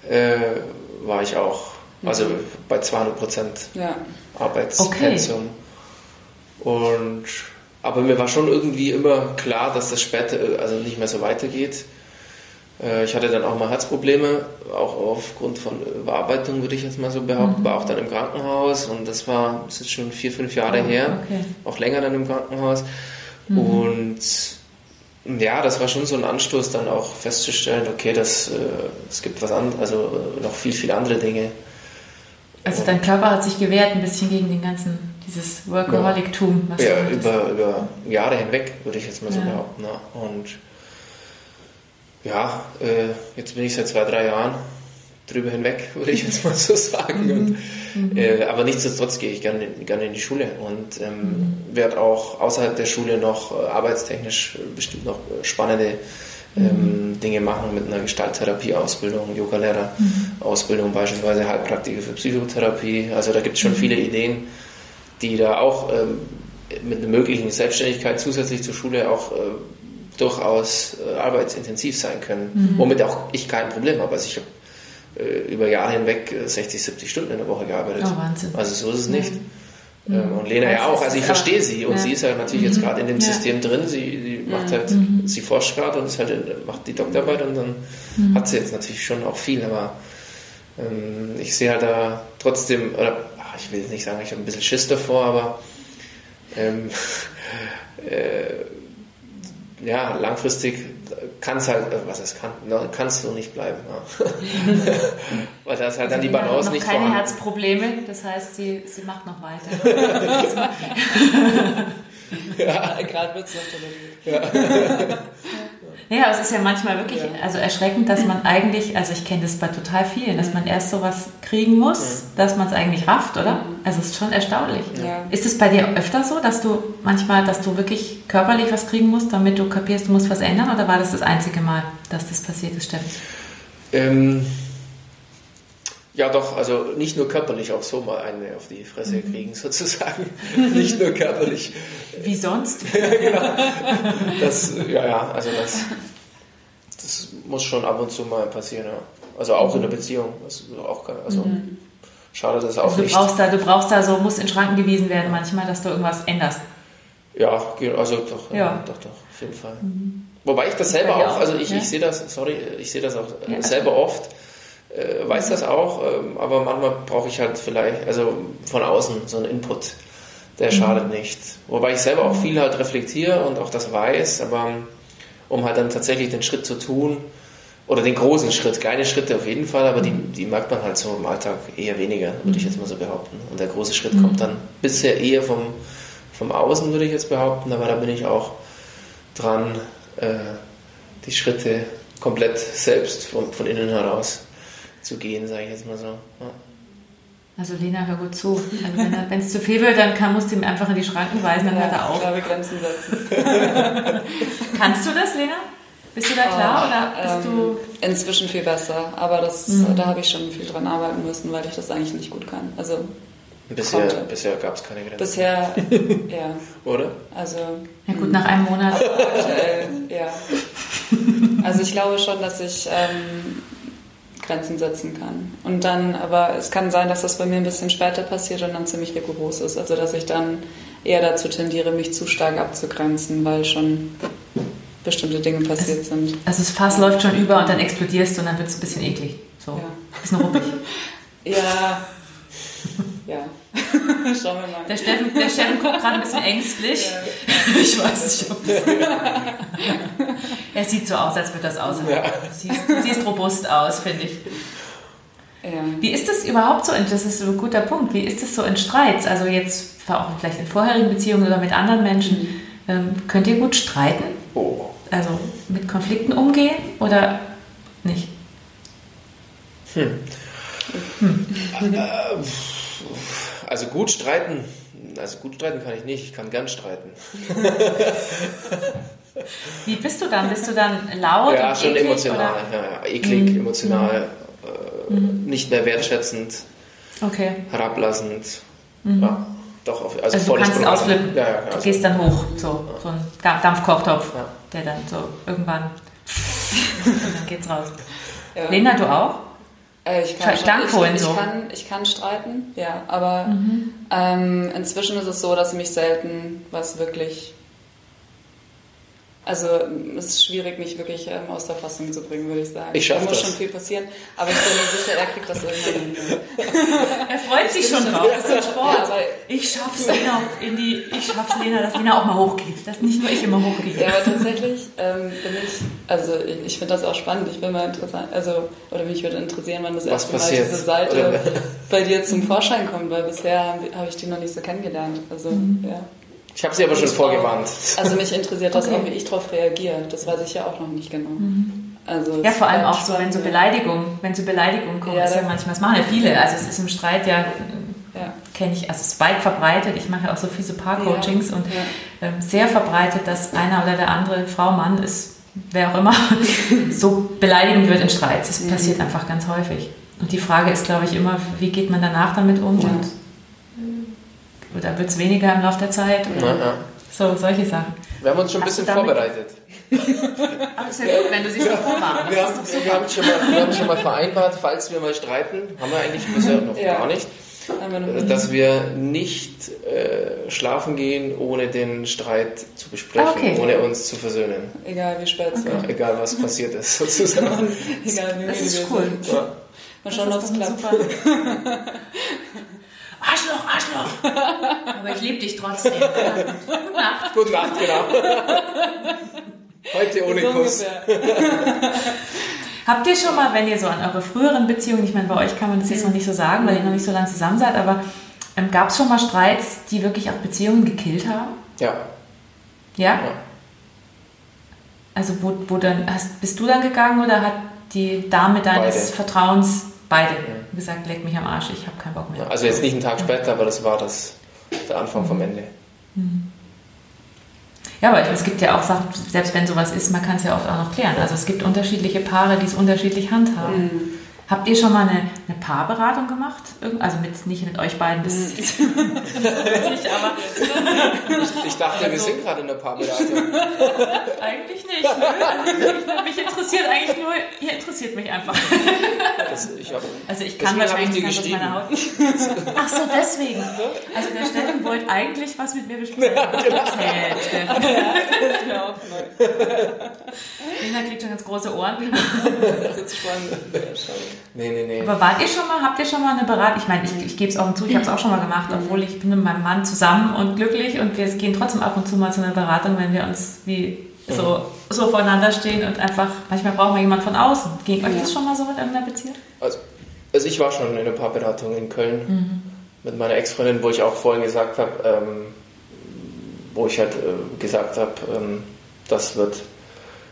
äh, war ich auch, also mhm. bei 200 Prozent Arbeitspensum. Okay. Und aber mir war schon irgendwie immer klar, dass das später also nicht mehr so weitergeht. Äh, ich hatte dann auch mal Herzprobleme, auch aufgrund von Überarbeitung, würde ich jetzt mal so behaupten, mhm. war auch dann im Krankenhaus und das war, das ist schon vier, fünf Jahre oh, her, okay. auch länger dann im Krankenhaus. Mhm. Und ja, das war schon so ein Anstoß, dann auch festzustellen, okay, das, äh, es gibt was anderes, also äh, noch viel, viel andere Dinge. Also dein Körper hat sich gewehrt ein bisschen gegen den ganzen, dieses Workaholic-Tum. Ja, ja über, über Jahre hinweg, würde ich jetzt mal so ja. behaupten. Ja. Und ja, äh, jetzt bin ich seit zwei, drei Jahren drüber hinweg, würde ich jetzt mal so sagen. Und, mhm. äh, aber nichtsdestotrotz gehe ich gerne, gerne in die Schule und ähm, mhm. werde auch außerhalb der Schule noch äh, arbeitstechnisch bestimmt noch äh, spannende ähm, mhm. Dinge machen mit einer Gestalttherapie-Ausbildung, Yoga-Lehrer-Ausbildung, mhm. beispielsweise Heilpraktiker für Psychotherapie. Also da gibt es schon mhm. viele Ideen, die da auch ähm, mit einer möglichen Selbstständigkeit zusätzlich zur Schule auch äh, durchaus äh, arbeitsintensiv sein können, mhm. womit auch ich kein Problem habe. Also ich habe äh, über Jahre hinweg 60, äh, 70 Stunden in der Woche gearbeitet. Oh, Wahnsinn. Also so ist es nicht. Mhm. Ähm, und Lena ja auch, also ich verstehe sie und ja. sie ist halt natürlich jetzt mhm. gerade in dem ja. System drin, sie, sie macht halt, mhm. sie forscht gerade und ist halt, macht die Doktorarbeit und dann mhm. hat sie jetzt natürlich schon auch viel, aber ähm, ich sehe halt da trotzdem, oder ach, ich will jetzt nicht sagen, ich habe ein bisschen Schiss davor, aber ähm, äh, ja, langfristig kann es halt, äh, was es kann, ne, kann es so nicht bleiben. Ja. Weil da ist halt also dann die Balance noch nicht keine vorhanden. Herzprobleme, das heißt, sie, sie macht noch weiter. ja, gerade wird es noch toleriert. Ja. Ja, es ist ja manchmal wirklich also erschreckend, dass man eigentlich, also ich kenne das bei total vielen, dass man erst sowas kriegen muss, dass man es eigentlich rafft, oder? Also es ist schon erstaunlich. Ja. Ist es bei dir öfter so, dass du manchmal, dass du wirklich körperlich was kriegen musst, damit du kapierst, du musst was ändern, oder war das das einzige Mal, dass das passiert ist, Steffen? Ähm, Ja, doch, also nicht nur körperlich, auch so mal eine auf die Fresse mhm. kriegen, sozusagen. nicht nur körperlich. Wie sonst? ja, genau. Das, ja, ja, also das, das muss schon ab und zu mal passieren, ja. Also auch mhm. in der Beziehung. auch, also mhm. schade, dass auch also du nicht. Brauchst da, du brauchst da so, musst in Schranken gewiesen werden manchmal, dass du irgendwas änderst. Ja, also doch, ja. doch, doch, auf jeden Fall. Mhm. Wobei ich das, das selber auch, also ich, ja? ich sehe das, sorry, ich sehe das auch ja, selber also. oft äh, weiß das auch, ähm, aber manchmal brauche ich halt vielleicht, also von außen so einen Input, der mhm. schadet nicht. Wobei ich selber auch viel halt reflektiere und auch das weiß, aber um halt dann tatsächlich den Schritt zu tun, oder den großen Schritt, kleine Schritte auf jeden Fall, aber die, mhm. die merkt man halt so im Alltag eher weniger, würde ich mhm. jetzt mal so behaupten. Und der große Schritt kommt dann bisher eher vom, vom Außen, würde ich jetzt behaupten, aber da bin ich auch dran, äh, die Schritte komplett selbst von, von innen heraus zu gehen, sage ich jetzt mal so. Ja. Also Lena, hör gut zu. Also wenn es zu viel wird, dann kann, musst du ihm einfach in die Schranken weisen, dann ja, hört er auf. Ich Grenzen setzen. Kannst du das, Lena? Bist du da klar oh, oder bist ähm, du... Inzwischen viel besser, aber das, mhm. da habe ich schon viel dran arbeiten müssen, weil ich das eigentlich nicht gut kann. Also Bisher, bisher gab es keine Grenzen. Bisher, ja. Oder? Also. Ja gut, nach einem Monat. Aktuell, ja. Also ich glaube schon, dass ich ähm, Grenzen setzen kann. Und dann, aber es kann sein, dass das bei mir ein bisschen später passiert und dann ziemlich rigoros ist. Also dass ich dann eher dazu tendiere, mich zu stark abzugrenzen, weil schon bestimmte Dinge passiert es, sind. Also das Fass läuft schon über und dann explodierst du und dann wird es ein bisschen eklig. So. Ja. Bisschen ruppig. ja. Schauen wir mal. Der Steffen, der Steffen guckt gerade ein bisschen ängstlich. Ja. Ich weiß nicht, ob das. er sieht so aus, als würde das aussehen. Ja. Siehst, du siehst robust aus, finde ich. Wie ist das überhaupt so? Das ist ein guter Punkt. Wie ist das so in Streits? Also jetzt auch vielleicht in vorherigen Beziehungen oder mit anderen Menschen. Mhm. Ähm, könnt ihr gut streiten? Oh. Also mit Konflikten umgehen oder nicht? Hm. hm. Also gut streiten, also gut streiten kann ich nicht, ich kann gern streiten. Wie bist du dann? Bist du dann laut? Ja, schon eklig, emotional, ja, ja, eklig, mhm. emotional, mhm. Äh, nicht mehr wertschätzend, okay. herablassend. Mhm. Ja, doch, auf, also, also du kannst Programm. ausflippen, ja, ja, also, du gehst dann hoch, so, so ein Dampfkochtopf, der dann so irgendwann und dann geht's raus. Lena, du auch? Äh, ich kann, Dank ich, ich, so. kann, ich kann streiten, ja, aber mhm. ähm, inzwischen ist es so, dass mich selten was wirklich also es ist schwierig, mich wirklich ähm, aus der Fassung zu bringen, würde ich sagen. Ich schaffe da muss das. schon viel passieren, aber ich bin mir sicher, er kriegt das irgendwann hin. er freut sich schon drauf, das ist ein Sport. Ja, ich schaff's Lena in die, ich schaff's Lena, dass Lena auch mal hochgeht, dass nicht nur ich immer hochgehe. Ja, aber tatsächlich ähm, bin ich, also ich, ich finde das auch spannend, ich bin mal interessant, also, oder mich würde interessieren, wann das Was erste Mal diese Seite bei dir zum Vorschein kommt, weil bisher habe ich die noch nicht so kennengelernt. Also, mhm. ja. Ich habe sie aber schon vorgewarnt. Also mich interessiert das okay. auch, wie ich darauf reagiere. Das weiß ich ja auch noch nicht genau. Mhm. Also ja, vor allem auch so, wenn so Beleidigungen, wenn so Beleidigungen kommen, ja, ist ja manchmal, das machen ja viele. Also es ist im Streit ja, ja. kenne ich, also es ist weit verbreitet. Ich mache ja auch so viele Paar-Coachings ja. und ähm, sehr verbreitet, dass einer oder der andere Frau, Mann ist, wer auch immer, so beleidigend wird in Streits. Das mhm. passiert einfach ganz häufig. Und die Frage ist, glaube ich, immer, wie geht man danach damit um? Und oder wird es weniger im Laufe der Zeit? Oder ja, So, solche Sachen. Wir haben uns schon ein bisschen vorbereitet. Aber ist ja gut, wenn du sie schon vormachst. Wir, haben, wir, haben schon mal, wir haben schon mal vereinbart, falls wir mal streiten, haben wir eigentlich bisher noch ja. gar nicht, dass wir nicht äh, schlafen gehen, ohne den Streit zu besprechen, ah, okay. ohne uns zu versöhnen. Egal wie spät es okay. Egal was passiert ist, sozusagen. Egal wie Das ist cool. Ja. Mal schauen, ob es klappt. Arschloch, Arschloch. Aber ich liebe dich trotzdem. Gute Nacht. Gute Nacht, genau. Heute ohne so Kuss. Habt ihr schon mal, wenn ihr so an eure früheren Beziehungen, ich meine, bei euch kann man das jetzt noch nicht so sagen, weil ihr noch nicht so lange zusammen seid, aber ähm, gab es schon mal Streits, die wirklich auch Beziehungen gekillt haben? Ja. Ja? ja. Also wo, wo dann, hast, bist du dann gegangen oder hat die Dame deines Beide. Vertrauens Beide mhm. gesagt, leck mich am Arsch, ich habe keinen Bock mehr. Also jetzt nicht einen Tag später, aber das war das, der Anfang vom Ende. Mhm. Ja, aber es gibt ja auch Sachen, selbst wenn sowas ist, man kann es ja oft auch noch klären. Also es gibt unterschiedliche Paare, die es unterschiedlich handhaben. Mhm. Habt ihr schon mal eine, eine Paarberatung gemacht? Also mit, nicht mit euch beiden, das ist nicht, aber. Ich, ich dachte, also, wir sind gerade in der Paarberatung. Eigentlich nicht. Ne? Also, mich interessiert eigentlich nur, ihr interessiert mich einfach. Das, ich hab, also ich kann wahrscheinlich nicht aus meiner Haut. Ach so, deswegen. Also der Steffen wollte eigentlich was mit mir besprechen. Erzählt, Steffen. das ist mir auch neu. Lena kriegt schon ganz große Ohren. Das ist spannend. Nee, nee, nee. Aber wart ihr schon mal, habt ihr schon mal eine Beratung? Ich meine, ich, ich gebe es auch zu, ich habe es auch schon mal gemacht, obwohl ich bin mit meinem Mann zusammen und glücklich und wir gehen trotzdem ab und zu mal zu einer Beratung, wenn wir uns wie so, so voreinander stehen und einfach, manchmal brauchen wir jemanden von außen. Ging euch das schon mal so mit irgendeiner Beziehung? Also, also ich war schon in ein paar Beratungen in Köln mhm. mit meiner Ex-Freundin, wo ich auch vorhin gesagt habe, ähm, wo ich halt äh, gesagt habe, ähm, das wird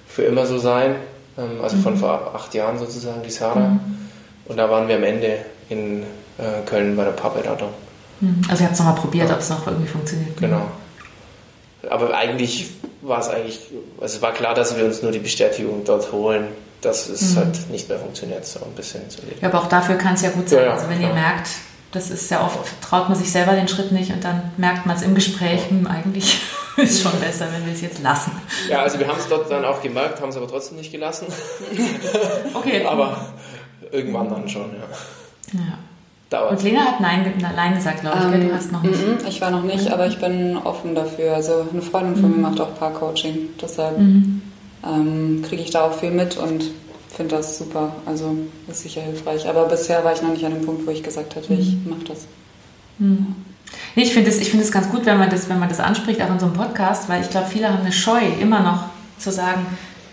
für immer so sein. Ähm, also mhm. von vor acht Jahren sozusagen, die Sarah. Mhm. Und da waren wir am Ende in äh, Köln bei der Paarberatung. Mhm. Also ihr habt es nochmal probiert, ja. ob es noch irgendwie funktioniert. Genau. Aber eigentlich war es eigentlich, also es war klar, dass wir uns nur die Bestätigung dort holen, dass es mhm. halt nicht mehr funktioniert, so ein bisschen zu leben. Ja, aber auch dafür kann es ja gut sein. Ja, ja, also wenn klar. ihr merkt, das ist ja oft, traut man sich selber den Schritt nicht und dann merkt man es im Gespräch, hm, eigentlich ist schon besser, wenn wir es jetzt lassen. Ja, also wir haben es dort dann auch gemerkt, haben es aber trotzdem nicht gelassen. okay. aber irgendwann dann schon, ja. ja. Dauert. Und Lena hat Nein, Nein gesagt, glaube ich. Ähm, du hast noch nicht. M -m, ich war noch nicht, mhm. aber ich bin offen dafür. Also eine Freundin von mhm. mir macht auch Paar-Coaching. Deshalb mhm. ähm, kriege ich da auch viel mit und finde das super. Also ist sicher hilfreich. Aber bisher war ich noch nicht an dem Punkt, wo ich gesagt hätte, ich mhm. mache das. Mhm. Nee, ich finde es find ganz gut, wenn man, das, wenn man das anspricht, auch in so einem Podcast, weil ich glaube, viele haben eine Scheu, immer noch zu sagen,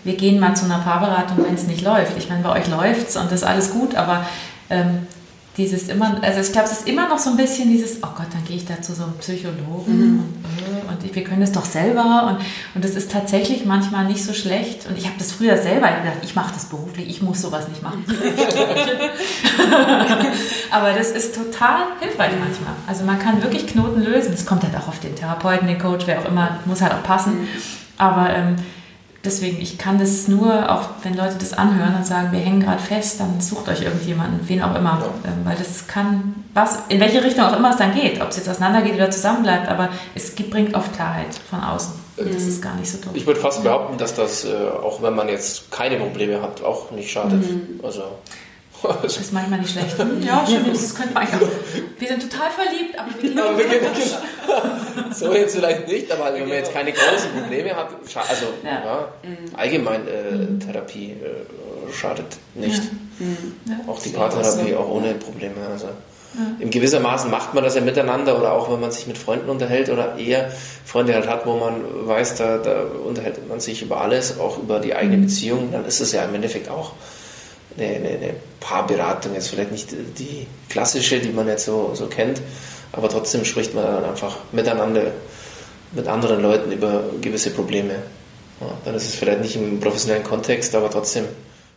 wir gehen mal zu einer Paarberatung, wenn es nicht läuft. Ich meine, bei euch läuft es und das ist alles gut, aber ähm, dieses immer, also ich glaube, es ist immer noch so ein bisschen dieses, oh Gott, dann gehe ich da zu so einem Psychologen mhm. und, und, wir können es doch selber und, und das ist tatsächlich manchmal nicht so schlecht und ich habe das früher selber gedacht, ich mache das beruflich, ich muss sowas nicht machen. Aber das ist total hilfreich manchmal. Also man kann wirklich Knoten lösen. Es kommt halt auch auf den Therapeuten, den Coach, wer auch immer, muss halt auch passen. Mhm. Aber ähm, deswegen, ich kann das nur, auch wenn Leute das anhören und sagen, wir hängen gerade fest, dann sucht euch irgendjemanden, wen auch immer. Ja. Ähm, weil das kann, was, in welche Richtung auch immer es dann geht, ob es jetzt auseinandergeht oder zusammenbleibt, aber es bringt oft Klarheit von außen. Und das ist gar nicht so dumm. Ich würde fast behaupten, dass das, äh, auch wenn man jetzt keine Probleme hat, auch nicht schadet. Mhm. Also das ist manchmal nicht schlecht. Ja, stimmt, das könnte man eigentlich Wir sind total verliebt, aber wir wir gehen So jetzt vielleicht nicht, aber wenn man jetzt keine großen Probleme hat, also ja. Ja, mhm. allgemein äh, mhm. Therapie äh, schadet nicht. Ja. Auch die Paartherapie auch ohne Probleme. Also. In gewisser Maßen macht man das ja miteinander oder auch wenn man sich mit Freunden unterhält oder eher Freunde halt hat, wo man weiß, da, da unterhält man sich über alles, auch über die eigene mhm. Beziehung, dann ist es ja im Endeffekt auch eine, eine, eine Paarberatung, jetzt vielleicht nicht die klassische, die man jetzt so, so kennt, aber trotzdem spricht man dann einfach miteinander mit anderen Leuten über gewisse Probleme. Ja, dann ist es vielleicht nicht im professionellen Kontext, aber trotzdem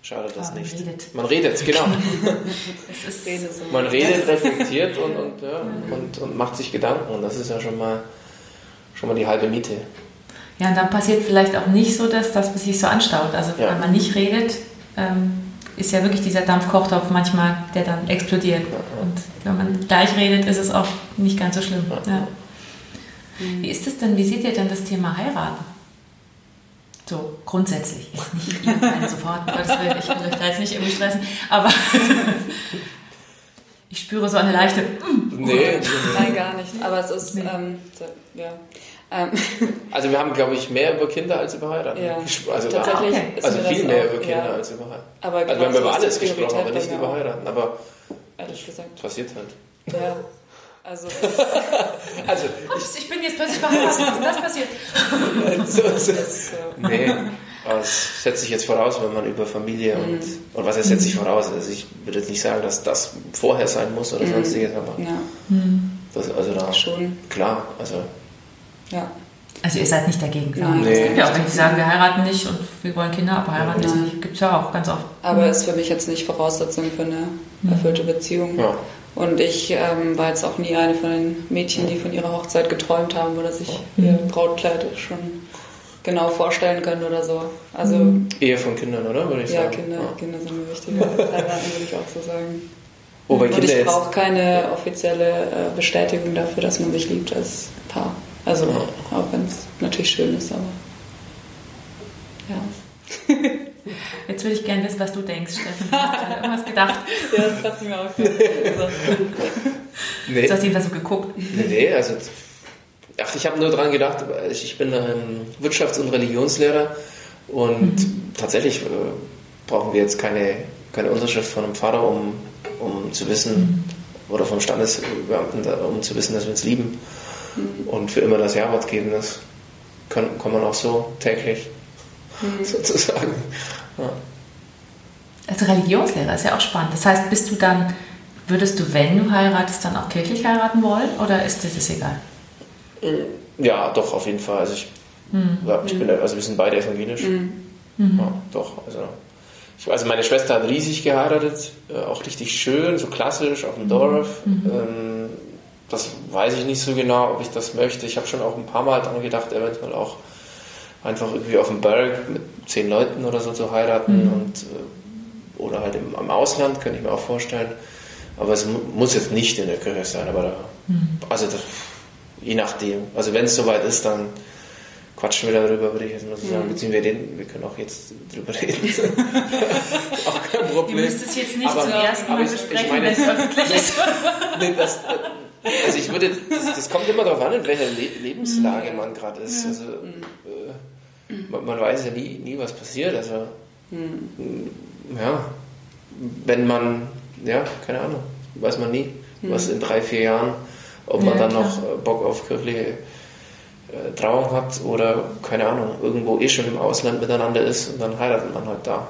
schadet das aber nicht. Man redet. Man redet, genau. man redet, reflektiert und, und, ja, und, und macht sich Gedanken und das ist ja schon mal, schon mal die halbe Miete. Ja, und dann passiert vielleicht auch nicht so, dass das sich so anstaut. Also ja. wenn man nicht redet, ähm, ist ja wirklich dieser Dampfkochtopf manchmal, der dann explodiert. Und wenn man gleich redet, ist es auch nicht ganz so schlimm. Ja. Wie ist es denn, wie seht ihr denn das Thema heiraten? So grundsätzlich, jetzt nicht irgendeinen sofort, ich will euch da jetzt nicht irgendwie stressen, aber ich spüre so eine leichte. Nee, nein, gar nicht. Aber es ist, nee. ähm, so, ja. Ähm. Also wir haben, glaube ich, mehr über Kinder als über Heiraten ja. Also, Tatsächlich okay. also viel mehr auch, über Kinder ja. als über Heiraten. Aber also wir haben über alles gesprochen, aber nicht über Heiraten. Aber ehrlich gesagt. passiert halt. Ja. Also, also Ups, ich, ich, bin jetzt plötzlich verheiratet. Was ist das passiert? so, so. Das, nee, aber es setzt sich jetzt voraus, wenn man über Familie mhm. und, und was heißt setzt sich voraus? Also ich würde jetzt nicht sagen, dass das vorher sein muss oder mhm. sonstiges, aber ja. das, also da schon klar, also ja. Also ihr seid nicht dagegen, klar. Nee. Es gibt ja auch welche, die sagen, wir heiraten nicht und wir wollen Kinder, aber heiraten ja. nicht. Gibt es ja auch ganz oft. Aber ist für mich jetzt nicht Voraussetzung für eine mhm. erfüllte Beziehung. Ja. Und ich ähm, war jetzt auch nie eine von den Mädchen, die von ihrer Hochzeit geträumt haben oder sich ihr Brautkleid schon genau vorstellen können oder so. Also mhm. Ehe von Kindern, oder? Würde ich ja, sagen. Kinder, ja. Kinder sind mir wichtiger als heiraten, würde ich auch so sagen. Wobei Und Kinder ich brauche keine offizielle äh, Bestätigung dafür, dass man sich liebt als Paar. Also Ja. auch wenn es natürlich schön ist, aber ja. Jetzt würde ich gerne wissen, was du denkst, Steffen. Du hast gerade irgendwas gedacht. Ja, das hat mir auch gesagt. nee, Du hast jedenfalls so geguckt. nee, nee, also ach, ich habe nur dran gedacht, ich bin ähm, Wirtschafts- und Religionslehrer und tatsächlich äh, brauchen wir jetzt keine, keine Unterschrift von einem Pfarrer, um, um zu wissen, oder vom Standesbeamten, um zu wissen, dass wir uns lieben und für immer das Ja-Wort geben. Das kann, kann man auch so täglich sozusagen. Ja. Also Religionslehrer ist ja auch spannend. Das heißt, bist du dann, würdest du, wenn du heiratest, dann auch kirchlich heiraten wollen oder ist dir das egal? Ja, doch, auf jeden Fall. Also ich, ja, ich bin, also wir sind beide evangelisch. Ja, doch. Also, also meine Schwester hat riesig geheiratet, äh, auch richtig schön, so klassisch auf dem Dorf. Ähm, das weiß ich nicht so genau, ob ich das möchte. Ich habe schon auch ein paar Mal dran gedacht, eventuell auch einfach irgendwie auf dem Berg mit zehn Leuten oder so zu heiraten und äh, oder halt im, am Ausland, könnte ich mir auch vorstellen. Aber es mu muss jetzt nicht in der Kirche sein, aber da, also das, je nachdem. Also wenn es soweit ist, dann quatschen wir darüber, würde ich jetzt mal so sagen. Beziehungsweise wir, reden, wir können auch jetzt drüber reden. auch kein Ihr Problem. müsst es jetzt nicht Aber- zum ersten Mal ich- ich besprechen, meine- wenn es öffentlich ist. Nee, das, also ich würde, das, das kommt immer darauf an, in welcher Le Lebenslage man gerade ist. Also, äh, man, man weiß ja nie, nie, was passiert. Also, ja, wenn man, ja, keine Ahnung, weiß man nie, was in drei, vier Jahren, ob man Ja, dann noch klar. äh, Bock auf kirchliche äh, Trauung hat oder, keine Ahnung, irgendwo eh schon im Ausland miteinander ist und dann heiratet man halt da.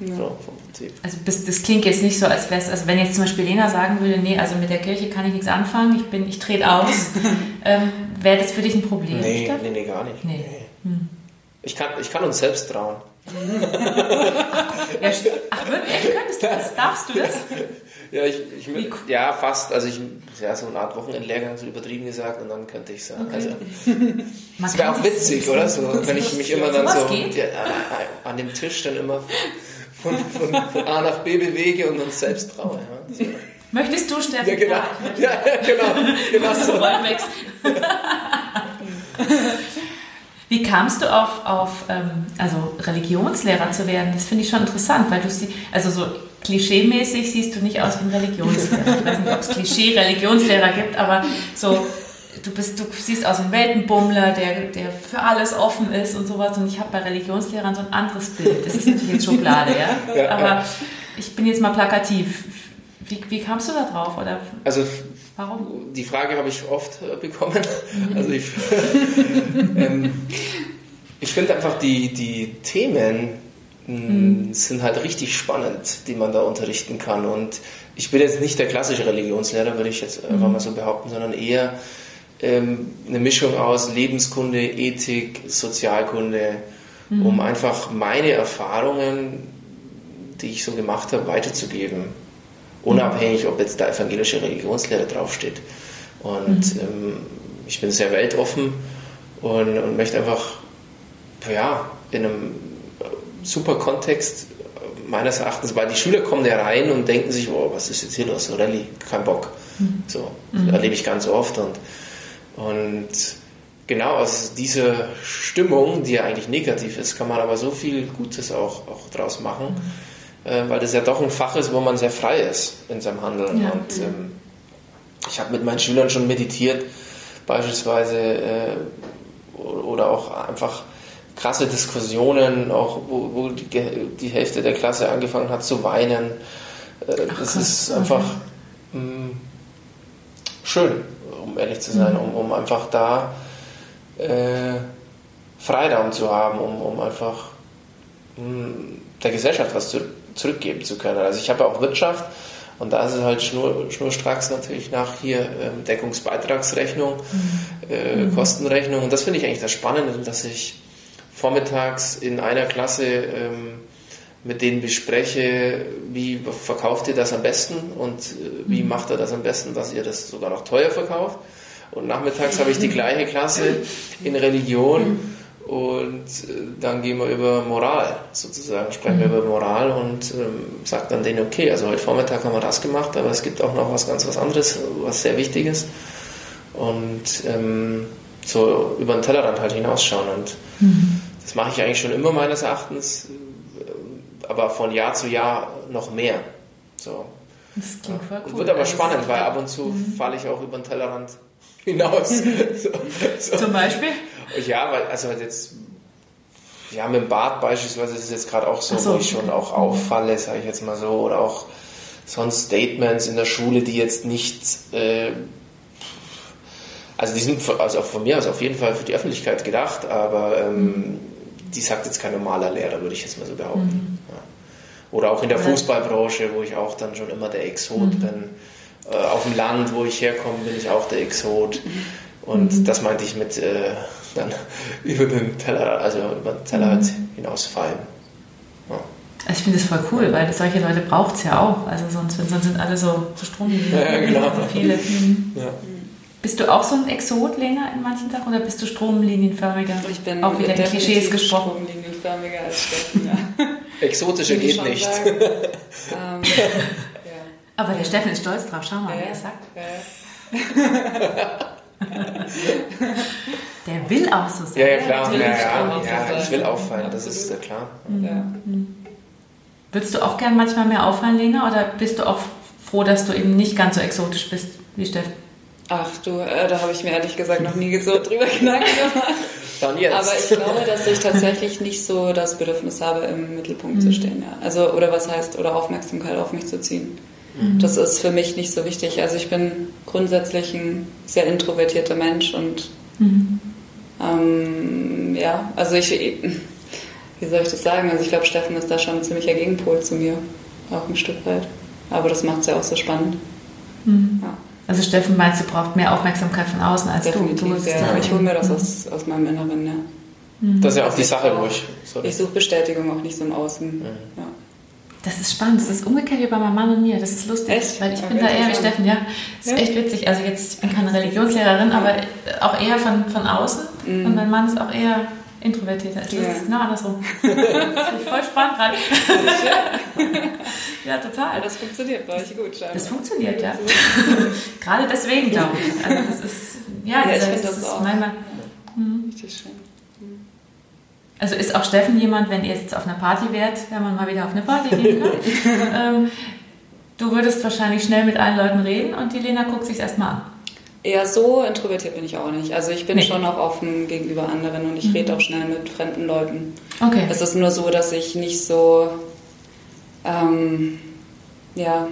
So, vom Prinzip. Also das, das klingt jetzt nicht so, als wäre es, also wenn jetzt zum Beispiel Lena sagen würde, nee, also mit der Kirche kann ich nichts anfangen, ich bin, ich trete aus, ähm, wäre das für dich ein Problem? Nee, Steffen? nee, nee, gar nicht. Nee. Hm. Ich, kann, ich kann uns selbst trauen. Ja, ach wirklich, könntest du das? Darfst du das? Ja, ich, ich, cool. ja, fast. Also ich, ja, so eine Art Wochenendlehrgang, so übertrieben gesagt, und dann könnte ich sagen. Also, Man das wäre auch witzig, oder? So, wenn ich mich immer dann so ja, äh, an dem Tisch dann immer von, von, von A nach B bewege und uns selbst traue. Ja, Möchtest du, Steffen? ja genau. Ja, genau. genau so. Wie kamst du auf, auf ähm, also Religionslehrer zu werden? Das finde ich schon interessant, weil du sie, also so klischeemäßig siehst du nicht aus wie ein Religionslehrer. Ich weiß nicht, ob es Klischee-Religionslehrer gibt, aber so, du bist, du siehst aus wie ein Weltenbummler, der, der für alles offen ist und sowas. Und ich habe bei Religionslehrern so ein anderes Bild. Das ist natürlich jetzt Schublade, ja. Ja, aber ich bin jetzt mal plakativ. Wie, wie kamst du da drauf? Oder Also warum? die Frage habe ich oft äh, bekommen. Also ich, ähm, ich finde einfach die, die Themen mh, sind halt richtig spannend, die man da unterrichten kann. Und ich bin jetzt nicht der klassische Religionslehrer, würde ich jetzt einfach mal so behaupten, sondern eher ähm, eine Mischung aus Lebenskunde, Ethik, Sozialkunde, um einfach meine Erfahrungen, die ich so gemacht habe, weiterzugeben. Unabhängig, ob jetzt da evangelische Religionslehre draufsteht. Und ähm, ich bin sehr weltoffen und, und möchte einfach ja, in einem super Kontext meines Erachtens, weil die Schüler kommen da rein und denken sich, oh, was ist jetzt hier los? Rallye, kein Bock. So, das erlebe ich ganz oft. Und, und genau aus dieser Stimmung, die ja eigentlich negativ ist, kann man aber so viel Gutes auch, auch draus machen, äh, weil das ja doch ein Fach ist, wo man sehr frei ist in seinem Handeln. Ja. Und ähm, ich habe mit meinen Schülern schon meditiert, beispielsweise, äh, oder auch einfach krasse Diskussionen, auch wo, wo die, die Hälfte der Klasse angefangen hat zu weinen. Äh, das krass, ist einfach mh, schön, um ehrlich zu sein, um, um einfach da äh, Freiraum zu haben, um, um einfach mh, der Gesellschaft was zu, zurückgeben zu können. Also ich habe ja auch Wirtschaft und da ist es halt schnur, schnurstracks natürlich nach hier ähm, Deckungsbeitragsrechnung, äh, Kostenrechnung. Und das finde ich eigentlich das Spannende, dass ich vormittags in einer Klasse ähm, mit denen bespreche, wie verkauft ihr das am besten und äh, wie macht ihr das am besten, dass ihr das sogar noch teuer verkauft. Und nachmittags habe ich die gleiche Klasse in Religion, Und äh, dann gehen wir über Moral sozusagen, sprechen wir Mhm. über Moral und ähm, sagt dann denen, okay, also heute Vormittag haben wir das gemacht, aber es gibt auch noch was ganz was anderes, was sehr wichtig ist. Und ähm, so über den Tellerrand halt hinausschauen. Und Mhm. das mache ich eigentlich schon immer meines Erachtens, aber von Jahr zu Jahr noch mehr. So. Das klingt voll cool. Wird aber Also, spannend, weil ab und zu falle ich auch über den Tellerrand hinaus. so, so. Zum Beispiel? Ja, weil, also jetzt, ja, mit dem Bart beispielsweise ist es jetzt gerade auch so, so. wo ich schon auch auffalle, sage ich jetzt mal so, oder auch sonst Statements in der Schule, die jetzt nicht, äh, also die sind von- also von mir aus auf jeden Fall für die Öffentlichkeit gedacht, aber ähm, die sagt jetzt kein normaler Lehrer, würde ich jetzt mal so behaupten. Ja. Oder auch in der Fußballbranche, wo ich auch dann schon immer der Exot bin. Äh, auf dem Land, wo ich herkomme, bin ich auch der Exot. Und das meinte ich mit äh, dann über den Teller, also über den Teller halt hinausfallen. Ja. Also ich finde das voll cool, weil solche Leute braucht es ja auch. Also sonst, sonst sind alle so, so Stromlinien. Ja, genau. So viele. Mhm. Ja. Bist du auch so ein Exot, Lena, in manchen Sachen? Oder bist du stromlinienförmiger? Ich bin auch wieder Klischees gesprochen. stromlinienförmiger als Steffen, ja. Ich geht nicht. ähm, ja. Aber der Steffen ist stolz drauf. Schau mal, wie Ja, er es sagt. ja. Der will auch so sein. Ja, ja, klar. Ja, ja, ja, ich will auffallen, das ist ja klar. Ja. Würdest du auch gern manchmal mehr auffallen, Lena? Oder bist du auch froh, dass du eben nicht ganz so exotisch bist wie Steffen? Ach du, äh, da habe ich mir ehrlich gesagt noch nie so drüber Gedanken gemacht. Dann jetzt. Aber ich glaube, dass ich tatsächlich nicht so das Bedürfnis habe, im Mittelpunkt zu stehen. Ja. Also, oder was heißt, oder Aufmerksamkeit auf mich zu ziehen. Das ist für mich nicht so wichtig. Also ich bin grundsätzlich ein sehr introvertierter Mensch und ähm, ja, also ich, wie soll ich das sagen? Also ich glaube, Steffen ist da schon ein ziemlicher Gegenpol zu mir, auch ein Stück weit. Aber das macht es ja auch so spannend. Ja. Also Steffen meinst, du brauchst mehr Aufmerksamkeit von außen als du. Definitiv, du bist ja. Ich hole mir das aus, aus meinem Inneren, ja. das ist ja auch die Sache, wo ich. Sorry. Ich suche Bestätigung auch nicht so im Außen. Ja. Das ist spannend. Das ist umgekehrt wie bei meinem Mann und mir. Das ist lustig. Echt? Weil ich bin Okay, da eher wie. Steffen, ja. Das ist Ja. echt witzig. Also jetzt, ich bin keine Religionslehrerin, aber auch eher von, von außen. Und mein Mann ist auch eher introvertierter. Mhm. Ja. Das ist genau andersrum. das ist voll spannend gerade. ja, total. Das funktioniert bei euch gut, scheinbar. Das funktioniert, ja. Gerade deswegen, glaube ich. Also das ist, ja, Ja, ich dieser- finde das das ist auch. manchmal, Richtig schön. Also ist auch Steffen jemand, wenn ihr jetzt auf einer Party wärt, wenn man mal wieder auf eine Party gehen kann, ähm, du würdest wahrscheinlich schnell mit allen Leuten reden und die Lena guckt sich erstmal an. Eher so introvertiert bin ich auch nicht. Also ich bin Nee. Mhm. schon auch offen gegenüber anderen und ich rede auch schnell mit fremden Leuten. Okay. Es ist nur so, dass ich nicht so, ähm, ja,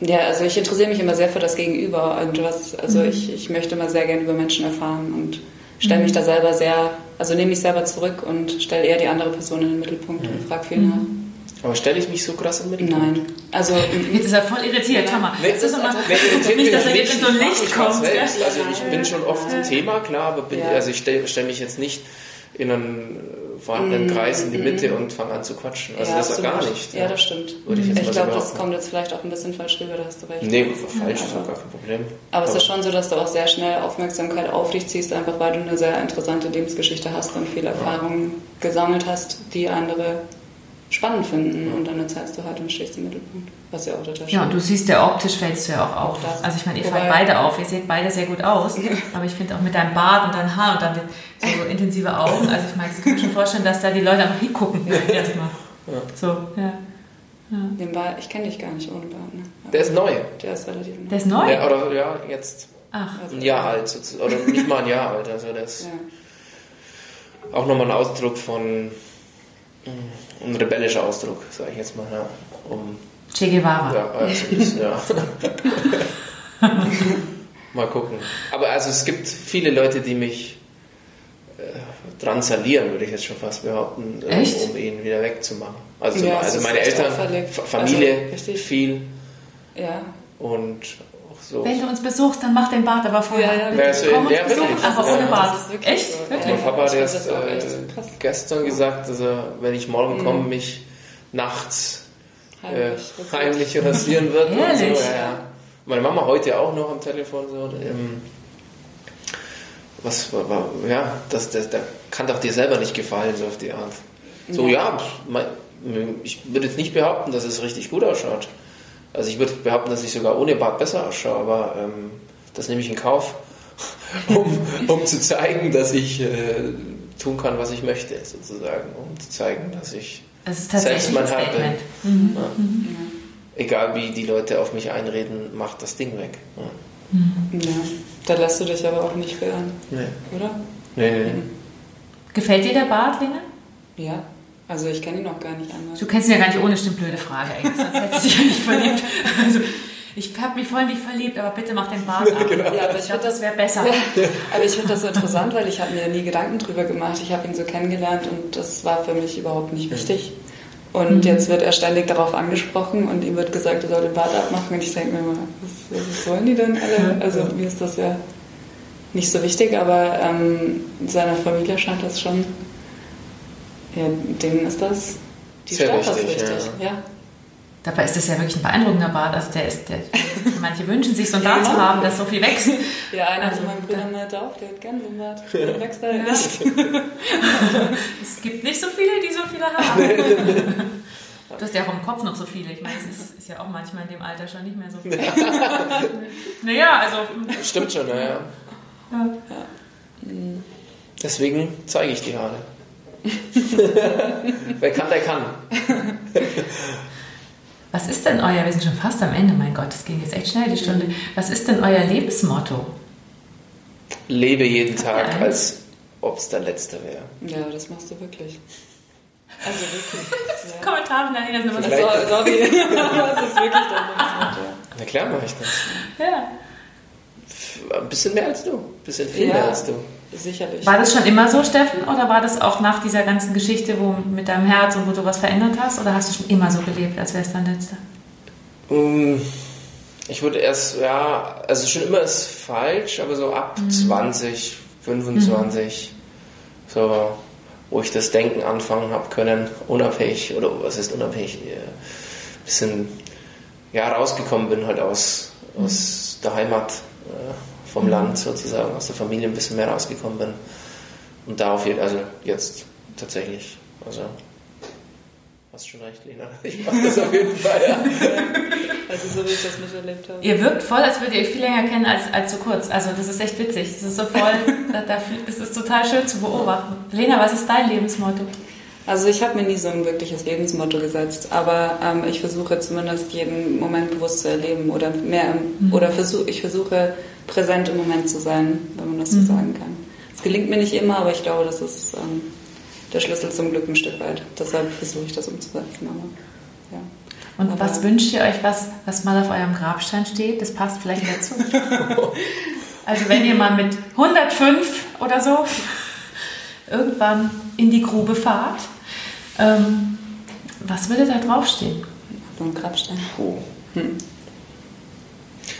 ja, also ich interessiere mich immer sehr für das Gegenüber und was, also Mhm. ich, ich möchte immer sehr gerne über Menschen erfahren und stelle mich da selber sehr, also nehme mich selber zurück und stelle eher die andere Person in den Mittelpunkt und frage viel nach. Aber stelle ich mich so krass im Mittelpunkt? Nein, also Jetzt ist er voll irritiert, schau mal. Nee, Das ist Wer irritiert nicht, dass er jetzt in so ein ich Licht kommt. Selbst. Also ich bin schon oft ein Thema, klar, aber bin, Ja. also ich stelle stell mich jetzt nicht in einen vorhandenen Kreis in die Mitte und fange an zu quatschen. Also Mm, ja, das ist gar nicht. Ja, das stimmt. Würde ich jetzt so glaube, das kommt jetzt vielleicht auch ein bisschen falsch rüber, da hast du recht. Nee, falsch ist aber- doch gar kein Problem. Aber es ist schon so, dass du auch sehr schnell Aufmerksamkeit auf dich ziehst, einfach weil du eine sehr interessante Lebensgeschichte hast und viele Erfahrungen gesammelt hast, die andere spannend finden. Und dann erzählst du halt und stehst im Mittelpunkt. Was ja auch total schön Ja, und du siehst ja optisch fällst du ja auch auf. Auch das. Also ich meine, ihr Wobei- fallt beide auf. Ihr seht beide sehr gut aus. Aber ich finde auch mit deinem Bart und deinem Haar und dann so, so intensive Augen. Also ich meine, ich kann mir schon vorstellen, dass da die Leute einfach hingucken erstmal. So, ja. Den Bart, ich kenne dich gar nicht ohne Bart. Ne? Aber Der ist neu. der ist relativ neu. Der ist neu. Ja, oder ja, jetzt Ach, Also, ein Jahr alt. sozusagen. Oder nicht mal ein Jahr alt. Also das ist Ja. auch nochmal ein Ausdruck von, mm, ein rebellischer Ausdruck, sage ich jetzt mal. Ja, um Che Guevara. Ja, also ist, ja. Mal gucken. Aber also es gibt viele Leute, die mich äh, dran salieren, würde ich jetzt schon fast behaupten, äh, Echt? um ihn wieder wegzumachen. Also, Ja, also meine Eltern, Familie, Also, viel ja. und so. Wenn du uns besuchst, dann mach den Bart aber vorher. Ja, ja, Bitte. Ja, so- Komm uns ja, besuchen, aber Ja, ohne das Bart. ist wirklich Echt? so. Wirklich? mein Papa hat erst äh, gestern gesagt, dass er, wenn ich morgen komme, mich nachts äh, Heimlich. Ist- heimlich rasieren wird. und so. Ehrlich? Ja, ja. Meine Mama heute auch noch am Telefon so. Ähm, was, ja, das, das, das kann doch dir selber nicht gefallen, so auf die Art. So, ja, ich würde jetzt nicht behaupten, dass es richtig gut ausschaut. Also ich würde behaupten, dass ich sogar ohne Bart besser ausschaue, aber ähm, das nehme ich in Kauf, um, um zu zeigen, dass ich äh, tun kann, was ich möchte, sozusagen, um zu zeigen, dass ich selbst mein Herr bin. Mhm. Ja. Mhm. Egal wie die Leute auf mich einreden, macht das Ding weg. Ja. Mhm. ja. Da lässt du dich aber auch nicht verirren, nee. oder? Nee, nee. Mhm. Gefällt dir der Bart, Lena? Ja. Also ich kenne ihn noch gar nicht anders. Du kennst ihn ja gar nicht ohne, stimmt, blöde Frage eigentlich, sonst hättest du dich ja nicht verliebt. Also, ich habe mich voll nicht verliebt, aber bitte mach den Bart ab. Genau. Ja, aber ich, glaube, das wäre besser. Ja, aber ich finde das so interessant, weil ich habe mir nie Gedanken drüber gemacht. Ich habe ihn so kennengelernt und das war für mich überhaupt nicht wichtig. Und mhm. jetzt wird er ständig darauf angesprochen und ihm wird gesagt, er soll den Bart abmachen. Und ich denke mir immer, was, was, wollen die denn alle? Also mir ist das ja nicht so wichtig, aber ähm, seiner Familie scheint das schon, ja, denen ist das, die Sehr wichtig, wichtig. Ja. ja. Dabei ist das ja wirklich ein beeindruckender Bart. Also der ist, der, manche wünschen sich so ein Bart ja, zu haben, das so viel wächst. Ja, einer also, von meinen Brüdern meinte auch, der hat gerne so einen Bart. Der wächst halt nicht. es gibt nicht so viele, die so viele haben. Du hast ja auch im Kopf noch so viele. Ich meine, es ist, ist, ja auch manchmal in dem Alter schon nicht mehr so. naja, also. Stimmt schon, naja. Ja. Deswegen zeige ich die Haare. Wer kann, der kann. Was ist denn euer, wir sind schon fast am Ende, mein Gott, das ging jetzt echt schnell, die Stunde. Was ist denn euer Lebensmotto? Lebe jeden Tag, als ob es der letzte wäre. Ja, das machst du wirklich. Also wirklich. Ja. Kommentar von Daniel, das ist immer so. Sorry, das ist wirklich dein Lebensmotto. Na klar mache ich das. Ja. Ein bisschen mehr als du, ein bisschen viel ja. mehr als du. Sicherlich. War das schon immer so, Steffen, oder war das auch nach dieser ganzen Geschichte, wo mit deinem Herz und wo du was verändert hast, oder hast du schon immer so gelebt, als wäre es dein letzter? Um, ich würde erst, ja, also schon immer ist falsch, aber so ab mhm. 20, 25, mhm. so, wo ich das Denken anfangen habe können, unabhängig, oder was ist unabhängig, ein äh, bisschen, ja, rausgekommen bin halt aus, mhm. aus der Heimat. Äh, vom Land sozusagen, aus der Familie ein bisschen mehr rausgekommen bin. Und da auf jeden also jetzt tatsächlich, also hast schon recht, Lena. Ich mache das auf jeden Fall, ja. Also so wie ich das miterlebt habe. Ihr wirkt voll, als würdet ihr euch viel länger kennen als, als so kurz. Also das ist echt witzig. Das ist so voll, das ist total schön zu beobachten. Lena, was ist dein Lebensmotto? Also ich habe mir nie so ein wirkliches Lebensmotto gesetzt, aber ähm, ich versuche zumindest jeden Moment bewusst zu erleben oder mehr mhm. oder versuche ich versuche präsent im Moment zu sein, wenn man das so mhm. sagen kann. Es gelingt mir nicht immer, aber ich glaube, das ist ähm, der Schlüssel zum Glück ein Stück weit. Deshalb versuche ich das umzusetzen. Aber, ja. Und aber, was wünscht ihr euch, was, was mal auf eurem Grabstein steht? Das passt vielleicht dazu. also wenn ihr mal mit 105 oder so irgendwann in die Grube fahrt, ähm, was würde da draufstehen? Auf einem Grabstein. Oh. Hm.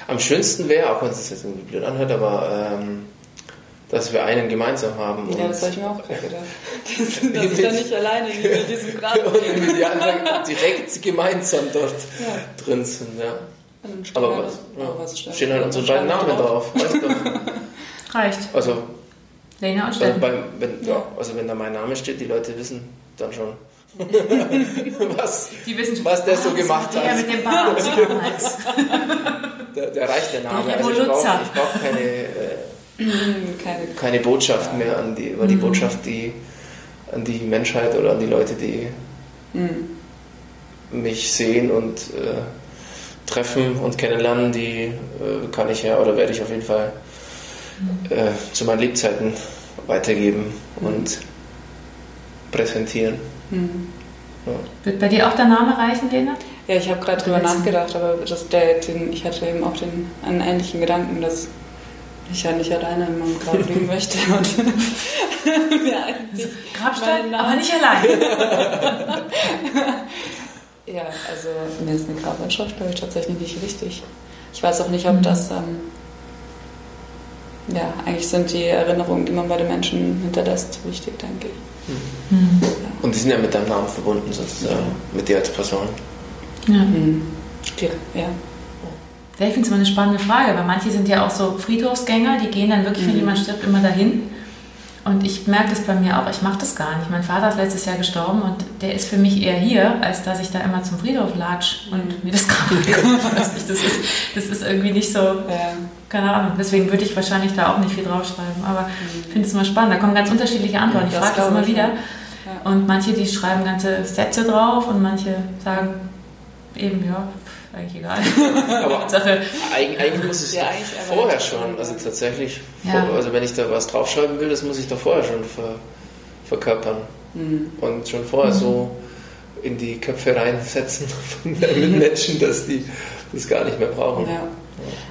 Am schönsten wäre, auch wenn es jetzt irgendwie blöd anhört, aber ähm, dass wir einen gemeinsam haben. Ja, das habe ich mir auch gedacht. dass ich da nicht alleine in diesem Grab Und die anderen direkt gemeinsam dort ja. drin sind. Ja. Aber was, ja. was stehen halt unsere beiden Namen drauf. drauf. Weißt du? Reicht. Also, Lena und. Also, wenn, ja, also wenn da mein Name steht, die Leute wissen dann schon. was, die wissen schon, was der so gemacht der hat. mit dem Bart der, der reicht der Name. Der also ich brauche brauch keine, äh, keine, keine Botschaft ja. mehr an die, über die mhm. Botschaft, die an die Menschheit oder an die Leute, die mhm. mich sehen und äh, treffen und kennenlernen, die äh, kann ich ja oder werde ich auf jeden Fall mhm. äh, zu meinen Lebzeiten weitergeben mhm. und präsentieren. Mhm. Ja. Wird bei dir auch der Name reichen, Lena? Ja, ich habe gerade drüber nachgedacht, aber das, der, den, ich hatte eben auch den, einen ähnlichen Gedanken, dass ich ja nicht alleine in meinem Grab liegen möchte. Und ja, also, Grabstein, aber nicht allein. ja, also mir ist eine Grabanschrift, glaube ich, tatsächlich nicht wichtig. Ich weiß auch nicht, ob mhm. das... Ähm, ja, eigentlich sind die Erinnerungen, die man bei den Menschen hinterlässt, wichtig, denke ich. Mhm. Ja. Und die sind ja mit deinem Namen verbunden, sozusagen, ja. mit dir als Person. Ja. Mhm. Ja. ich finde es immer eine spannende Frage, weil manche sind ja auch so Friedhofsgänger, die gehen dann wirklich, mhm. wenn jemand stirbt, immer dahin. Und ich merke das bei mir auch, ich mache das gar nicht. Mein Vater ist letztes Jahr gestorben und der ist für mich eher hier, als dass ich da immer zum Friedhof latsch und mir das Grab das, ist, das ist irgendwie nicht so, ja. keine Ahnung. Deswegen würde ich wahrscheinlich da auch nicht viel draufschreiben. Aber mhm. ich finde es immer spannend. Da kommen ganz unterschiedliche Antworten. Ich frage das immer wieder. Ja. Und manche, die schreiben ganze Sätze drauf und manche sagen eben, ja, eigentlich egal. Aber Sache. Eigentlich, muss es ja, eigentlich vorher schon, also tatsächlich, ja. vor, also wenn ich da was draufschreiben will, das muss ich doch vorher schon ver, verkörpern. Mhm. Und schon vorher mhm. so in die Köpfe reinsetzen von den Menschen, dass die das gar nicht mehr brauchen. Ja.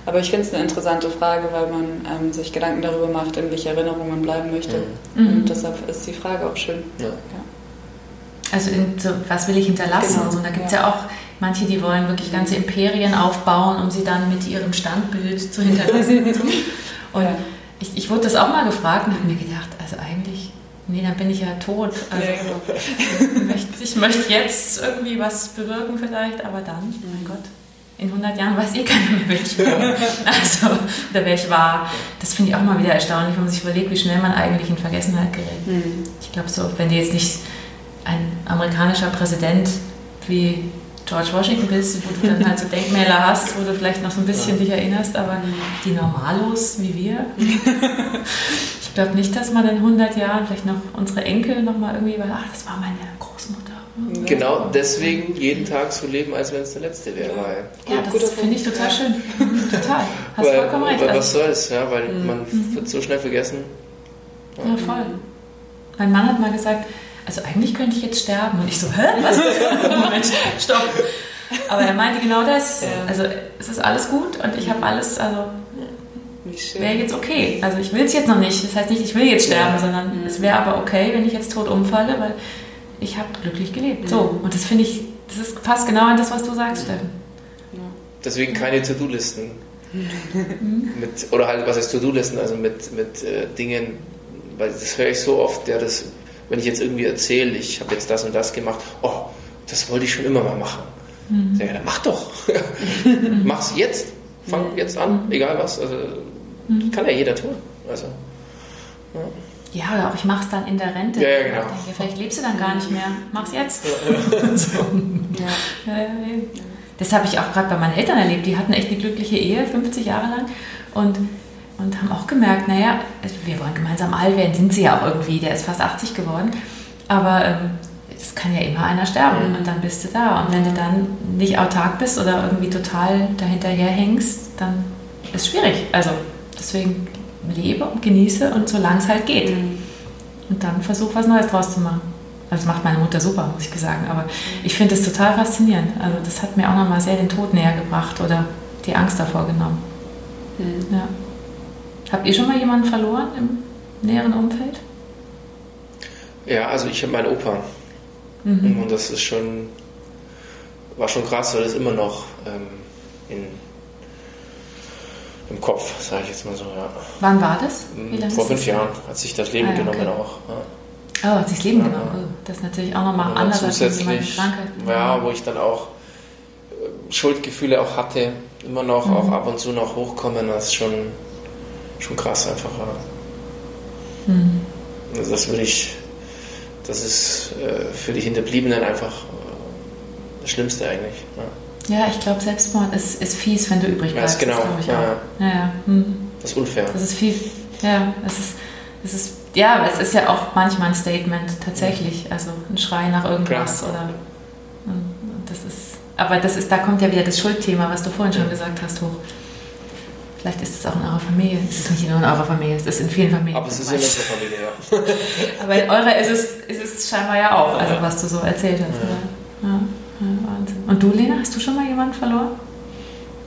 Aber ich finde es eine interessante Frage, weil man ähm, sich Gedanken darüber macht, in welche Erinnerungen man bleiben möchte. Mhm. Und mhm. deshalb ist die Frage auch schön. Ja. Also in, so, was will ich hinterlassen? Genau. Und so, da gibt es ja auch Manche, die wollen wirklich ganze Imperien aufbauen, um sie dann mit ihrem Standbild zu hinterlassen. und ja. ich, ich wurde das auch mal gefragt und habe mir gedacht, also eigentlich, nee, dann bin ich ja tot. Also, ja, genau. ich möchte jetzt irgendwie was bewirken vielleicht, aber dann, mein mhm. Gott, in 100 Jahren weiß eh keiner mehr, wer ich bin. Also, oder wer ich war. Das finde ich auch mal wieder erstaunlich, wenn man sich überlegt, wie schnell man eigentlich in Vergessenheit gerät. Mhm. Ich glaube so, wenn du jetzt nicht ein amerikanischer Präsident wie George Washington bist, wo du dann halt so Denkmäler hast, wo du vielleicht noch so ein bisschen ja. dich erinnerst, aber die Normalos wie wir, ich glaube nicht, dass man in 100 Jahren vielleicht noch unsere Enkel nochmal irgendwie, ach, das war meine. Genau deswegen jeden Tag so leben, als wenn es der letzte wäre. Ja, das finde ich total schön. total. Hast weil, vollkommen recht. Was soll es, ja, weil mhm. man mhm. wird so schnell vergessen. Ja. ja, voll. Mein Mann hat mal gesagt, also eigentlich könnte ich jetzt sterben. Und ich so, hä? Was? Moment, stopp. Aber er meinte genau das. Ja. Also es ist alles gut und ich habe alles, also wäre jetzt okay. Also ich will es jetzt noch nicht. Das heißt nicht, ich will jetzt sterben, ja. sondern mhm. es wäre aber okay, wenn ich jetzt tot umfalle, weil ich habe glücklich gelebt. So, und das finde ich, das ist, passt genau an das, was du sagst, Steffen. Deswegen keine To-Do-Listen. Oder halt, was heißt To-Do-Listen? Also mit, mit äh, Dingen, weil das höre ich so oft, ja, das wenn ich jetzt irgendwie erzähle, ich habe jetzt das und das gemacht, oh, das wollte ich schon immer mal machen. Mhm. Ja, dann mach doch. Mach's jetzt. Fang jetzt an, egal was. Also, mhm. Kann ja jeder tun. Also, ja. Ja, oder auch ich mach's dann in der Rente. Ja, ja genau. Denke, vielleicht lebst du dann gar nicht mehr. Mach's jetzt. so. ja. Das habe ich auch gerade bei meinen Eltern erlebt. Die hatten echt eine glückliche Ehe, 50 Jahre lang. Und und haben auch gemerkt, naja, wir wollen gemeinsam alt werden, sind sie ja auch irgendwie, der ist fast 80 geworden, aber ähm, es kann ja immer einer sterben mhm. und dann bist du da. Und wenn du dann nicht autark bist oder irgendwie total dahinterher hängst, dann ist es schwierig. Also deswegen lebe und genieße und solange es halt geht. Mhm. Und dann versuch was Neues draus zu machen. Also, das macht meine Mutter super, muss ich sagen. Aber ich finde es total faszinierend. Also das hat mir auch nochmal sehr den Tod näher gebracht oder die Angst davor genommen. Mhm. Ja. Habt ihr schon mal jemanden verloren im näheren Umfeld? Ja, also ich habe meinen Opa. Mhm. Und das ist schon, war schon krass, weil das immer noch ähm, in, im Kopf, sage ich jetzt mal so, ja. Wann war das? Vor fünf Jahren hat sich das Leben ah, okay. genommen auch. Ja. Oh, hat sich das Leben ja. genommen. Oh, das ist natürlich auch nochmal anders als Krankheit. Ja, wo ich dann auch äh, Schuldgefühle auch hatte, immer noch, mhm. auch ab und zu noch hochkommen, das ist schon schon krass einfach. Mhm. Also das würde ich, das ist äh, für die Hinterbliebenen einfach äh, das Schlimmste eigentlich. Ja, ja ich glaube, Selbstmord ist, ist fies, wenn du übrig bleibst. Ja, genau. Das, ja, ja. ja hm. Das ist unfair. Das ist viel, ja, es ist, es ist, ja, es ist ja auch manchmal ein Statement tatsächlich, also ein Schrei nach irgendwas Klar. oder das ist, aber das ist, da kommt ja wieder das Schuldthema, was du vorhin schon gesagt hast, hoch. Vielleicht ist es auch in eurer Familie. Es ist nicht nur in eurer Familie, es ist in vielen Familien. Aber es ist in unserer Familie, ja. Aber in eurer ist es, ist es scheinbar ja auch, also was du so erzählt hast. Ja. Ja. Und du, Lena, hast du schon mal jemanden verloren?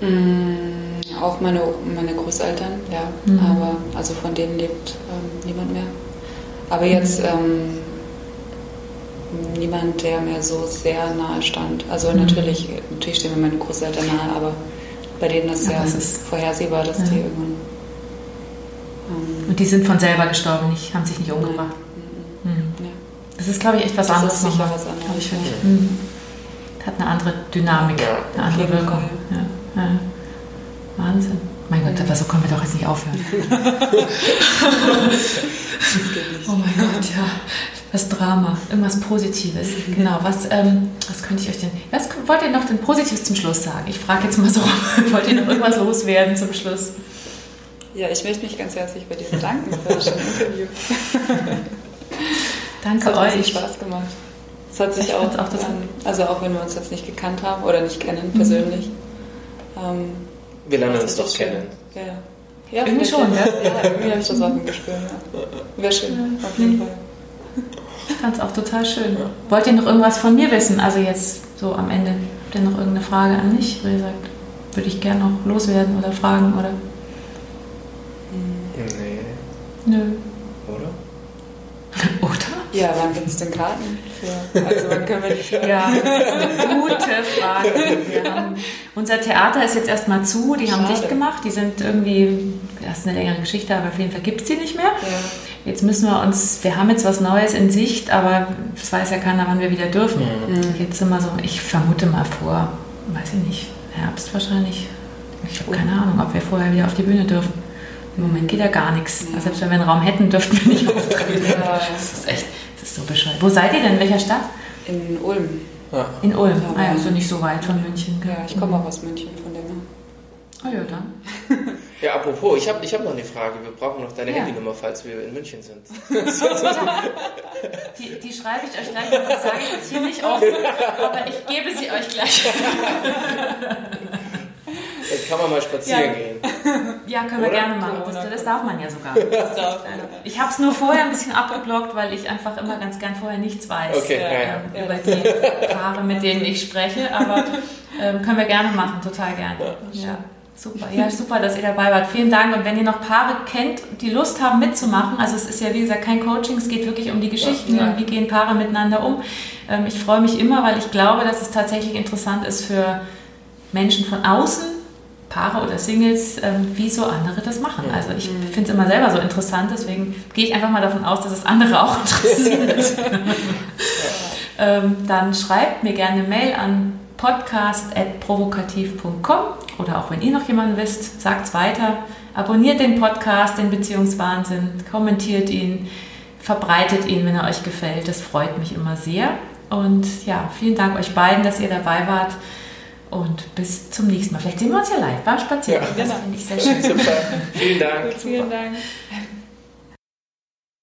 Mm, auch meine, meine Großeltern, ja. Mhm. Aber also von denen lebt ähm, niemand mehr. Aber jetzt ähm, niemand, der mir so sehr nahe stand. Also mhm. natürlich, natürlich stehen mir meine Großeltern nahe, aber bei denen ist ja, ja ist vorhersehbar, dass ja. die irgendwann. Ähm, und die sind von selber gestorben, nicht, haben sich nicht umgebracht. Mhm. Ja. Das ist, glaube ich, echt was das anderes. Ist sicher was anderes. Ich, mhm. Hat eine andere Dynamik, eine andere Wirkung. Ja. gut, aber so können wir doch jetzt nicht aufhören. oh mein Gott, ja. Das Drama, irgendwas Positives. Genau, was, ähm, was könnte ich euch denn. Was wollt ihr noch denn Positives zum Schluss sagen? Ich frage jetzt mal so, wollt ihr noch irgendwas loswerden zum Schluss? Ja, ich möchte mich ganz herzlich bei dir bedanken für das schöne Interview. Danke hat euch. Viel Spaß gemacht. Es hat sich Ich auch, auch total- also auch wenn wir uns jetzt nicht gekannt haben oder nicht kennen persönlich. Ähm, Wir lernen uns doch kennen. Ja, ja. ja Irgendwie schon, ja. Ja, irgendwie habe ich das auch im Gespür. Ja. Wäre schön, auf jeden Fall. Ich fand es auch total schön. Wollt ihr noch irgendwas von mir wissen? Also jetzt so am Ende. Habt ihr noch irgendeine Frage an mich, wo ihr sagt, würde ich gerne noch loswerden oder fragen oder? Nee, Nö. Ja, wann gibt es denn Karten? Für, also wann können wir die für? Ja, das ist eine gute Frage. Wir haben, unser Theater ist jetzt erstmal zu, die haben Schade. dicht gemacht, die sind irgendwie, das ist eine längere Geschichte, aber auf jeden Fall gibt es die nicht mehr. Ja. Jetzt müssen wir uns, wir haben jetzt was Neues in Sicht, aber es weiß ja keiner, wann wir wieder dürfen. Mhm. Jetzt sind wir so, ich vermute mal vor, weiß ich nicht, Herbst wahrscheinlich. Ich habe keine Ahnung, ob wir vorher wieder auf die Bühne dürfen. Im Moment geht ja gar nichts. Ja. Also selbst wenn wir einen Raum hätten, dürften wir nicht auftreten. Ja. Das ist echt, das ist so bescheuert. Wo seid ihr denn? In welcher Stadt? In Ulm. Ja. In Ulm. Ja. Ah ja, also nicht so weit von München. Ja, ich komme auch aus München von dem her. Oh ja, dann. Ja, apropos, ich habe ich hab noch eine Frage. Wir brauchen noch deine Ja. Handynummer, falls wir in München sind. Die, die schreibe ich euch gleich, die sage ich jetzt hier nicht offen, aber ich gebe sie euch gleich. Dann kann man mal spazieren Ja. gehen. Ja, können wir Oder? gerne machen. Das, das darf man ja sogar. Ich habe es nur vorher ein bisschen abgeblockt, weil ich einfach immer ganz gern vorher nichts weiß Okay, ja, ja. ähm, Ja. über die Paare, mit denen ich spreche. Aber ähm, können wir gerne machen, total gerne. Ja. Super, ja, super, dass ihr dabei wart. Vielen Dank. Und wenn ihr noch Paare kennt, die Lust haben mitzumachen, also es ist ja wie gesagt kein Coaching, es geht wirklich um die Geschichten Ja. und wie gehen Paare miteinander um. Ähm, ich freue mich immer, weil ich glaube, dass es tatsächlich interessant ist für Menschen von außen, Paare oder Singles, ähm, wie so andere das machen. Also ich finde es immer selber so interessant, deswegen gehe ich einfach mal davon aus, dass es andere auch interessiert. ähm, dann schreibt mir gerne eine Mail an podcast.provokativ.com oder auch wenn ihr noch jemanden wisst, sagt es weiter. Abonniert den Podcast, den Beziehungswahnsinn, kommentiert ihn, verbreitet ihn, wenn er euch gefällt. Das freut mich immer sehr. Und ja, vielen Dank euch beiden, dass ihr dabei wart. Und bis zum nächsten Mal. Vielleicht sehen wir uns ja live beim Spaziergang. Ja. Das finde ich sehr schön. Super. Vielen Dank. Vielen Dank.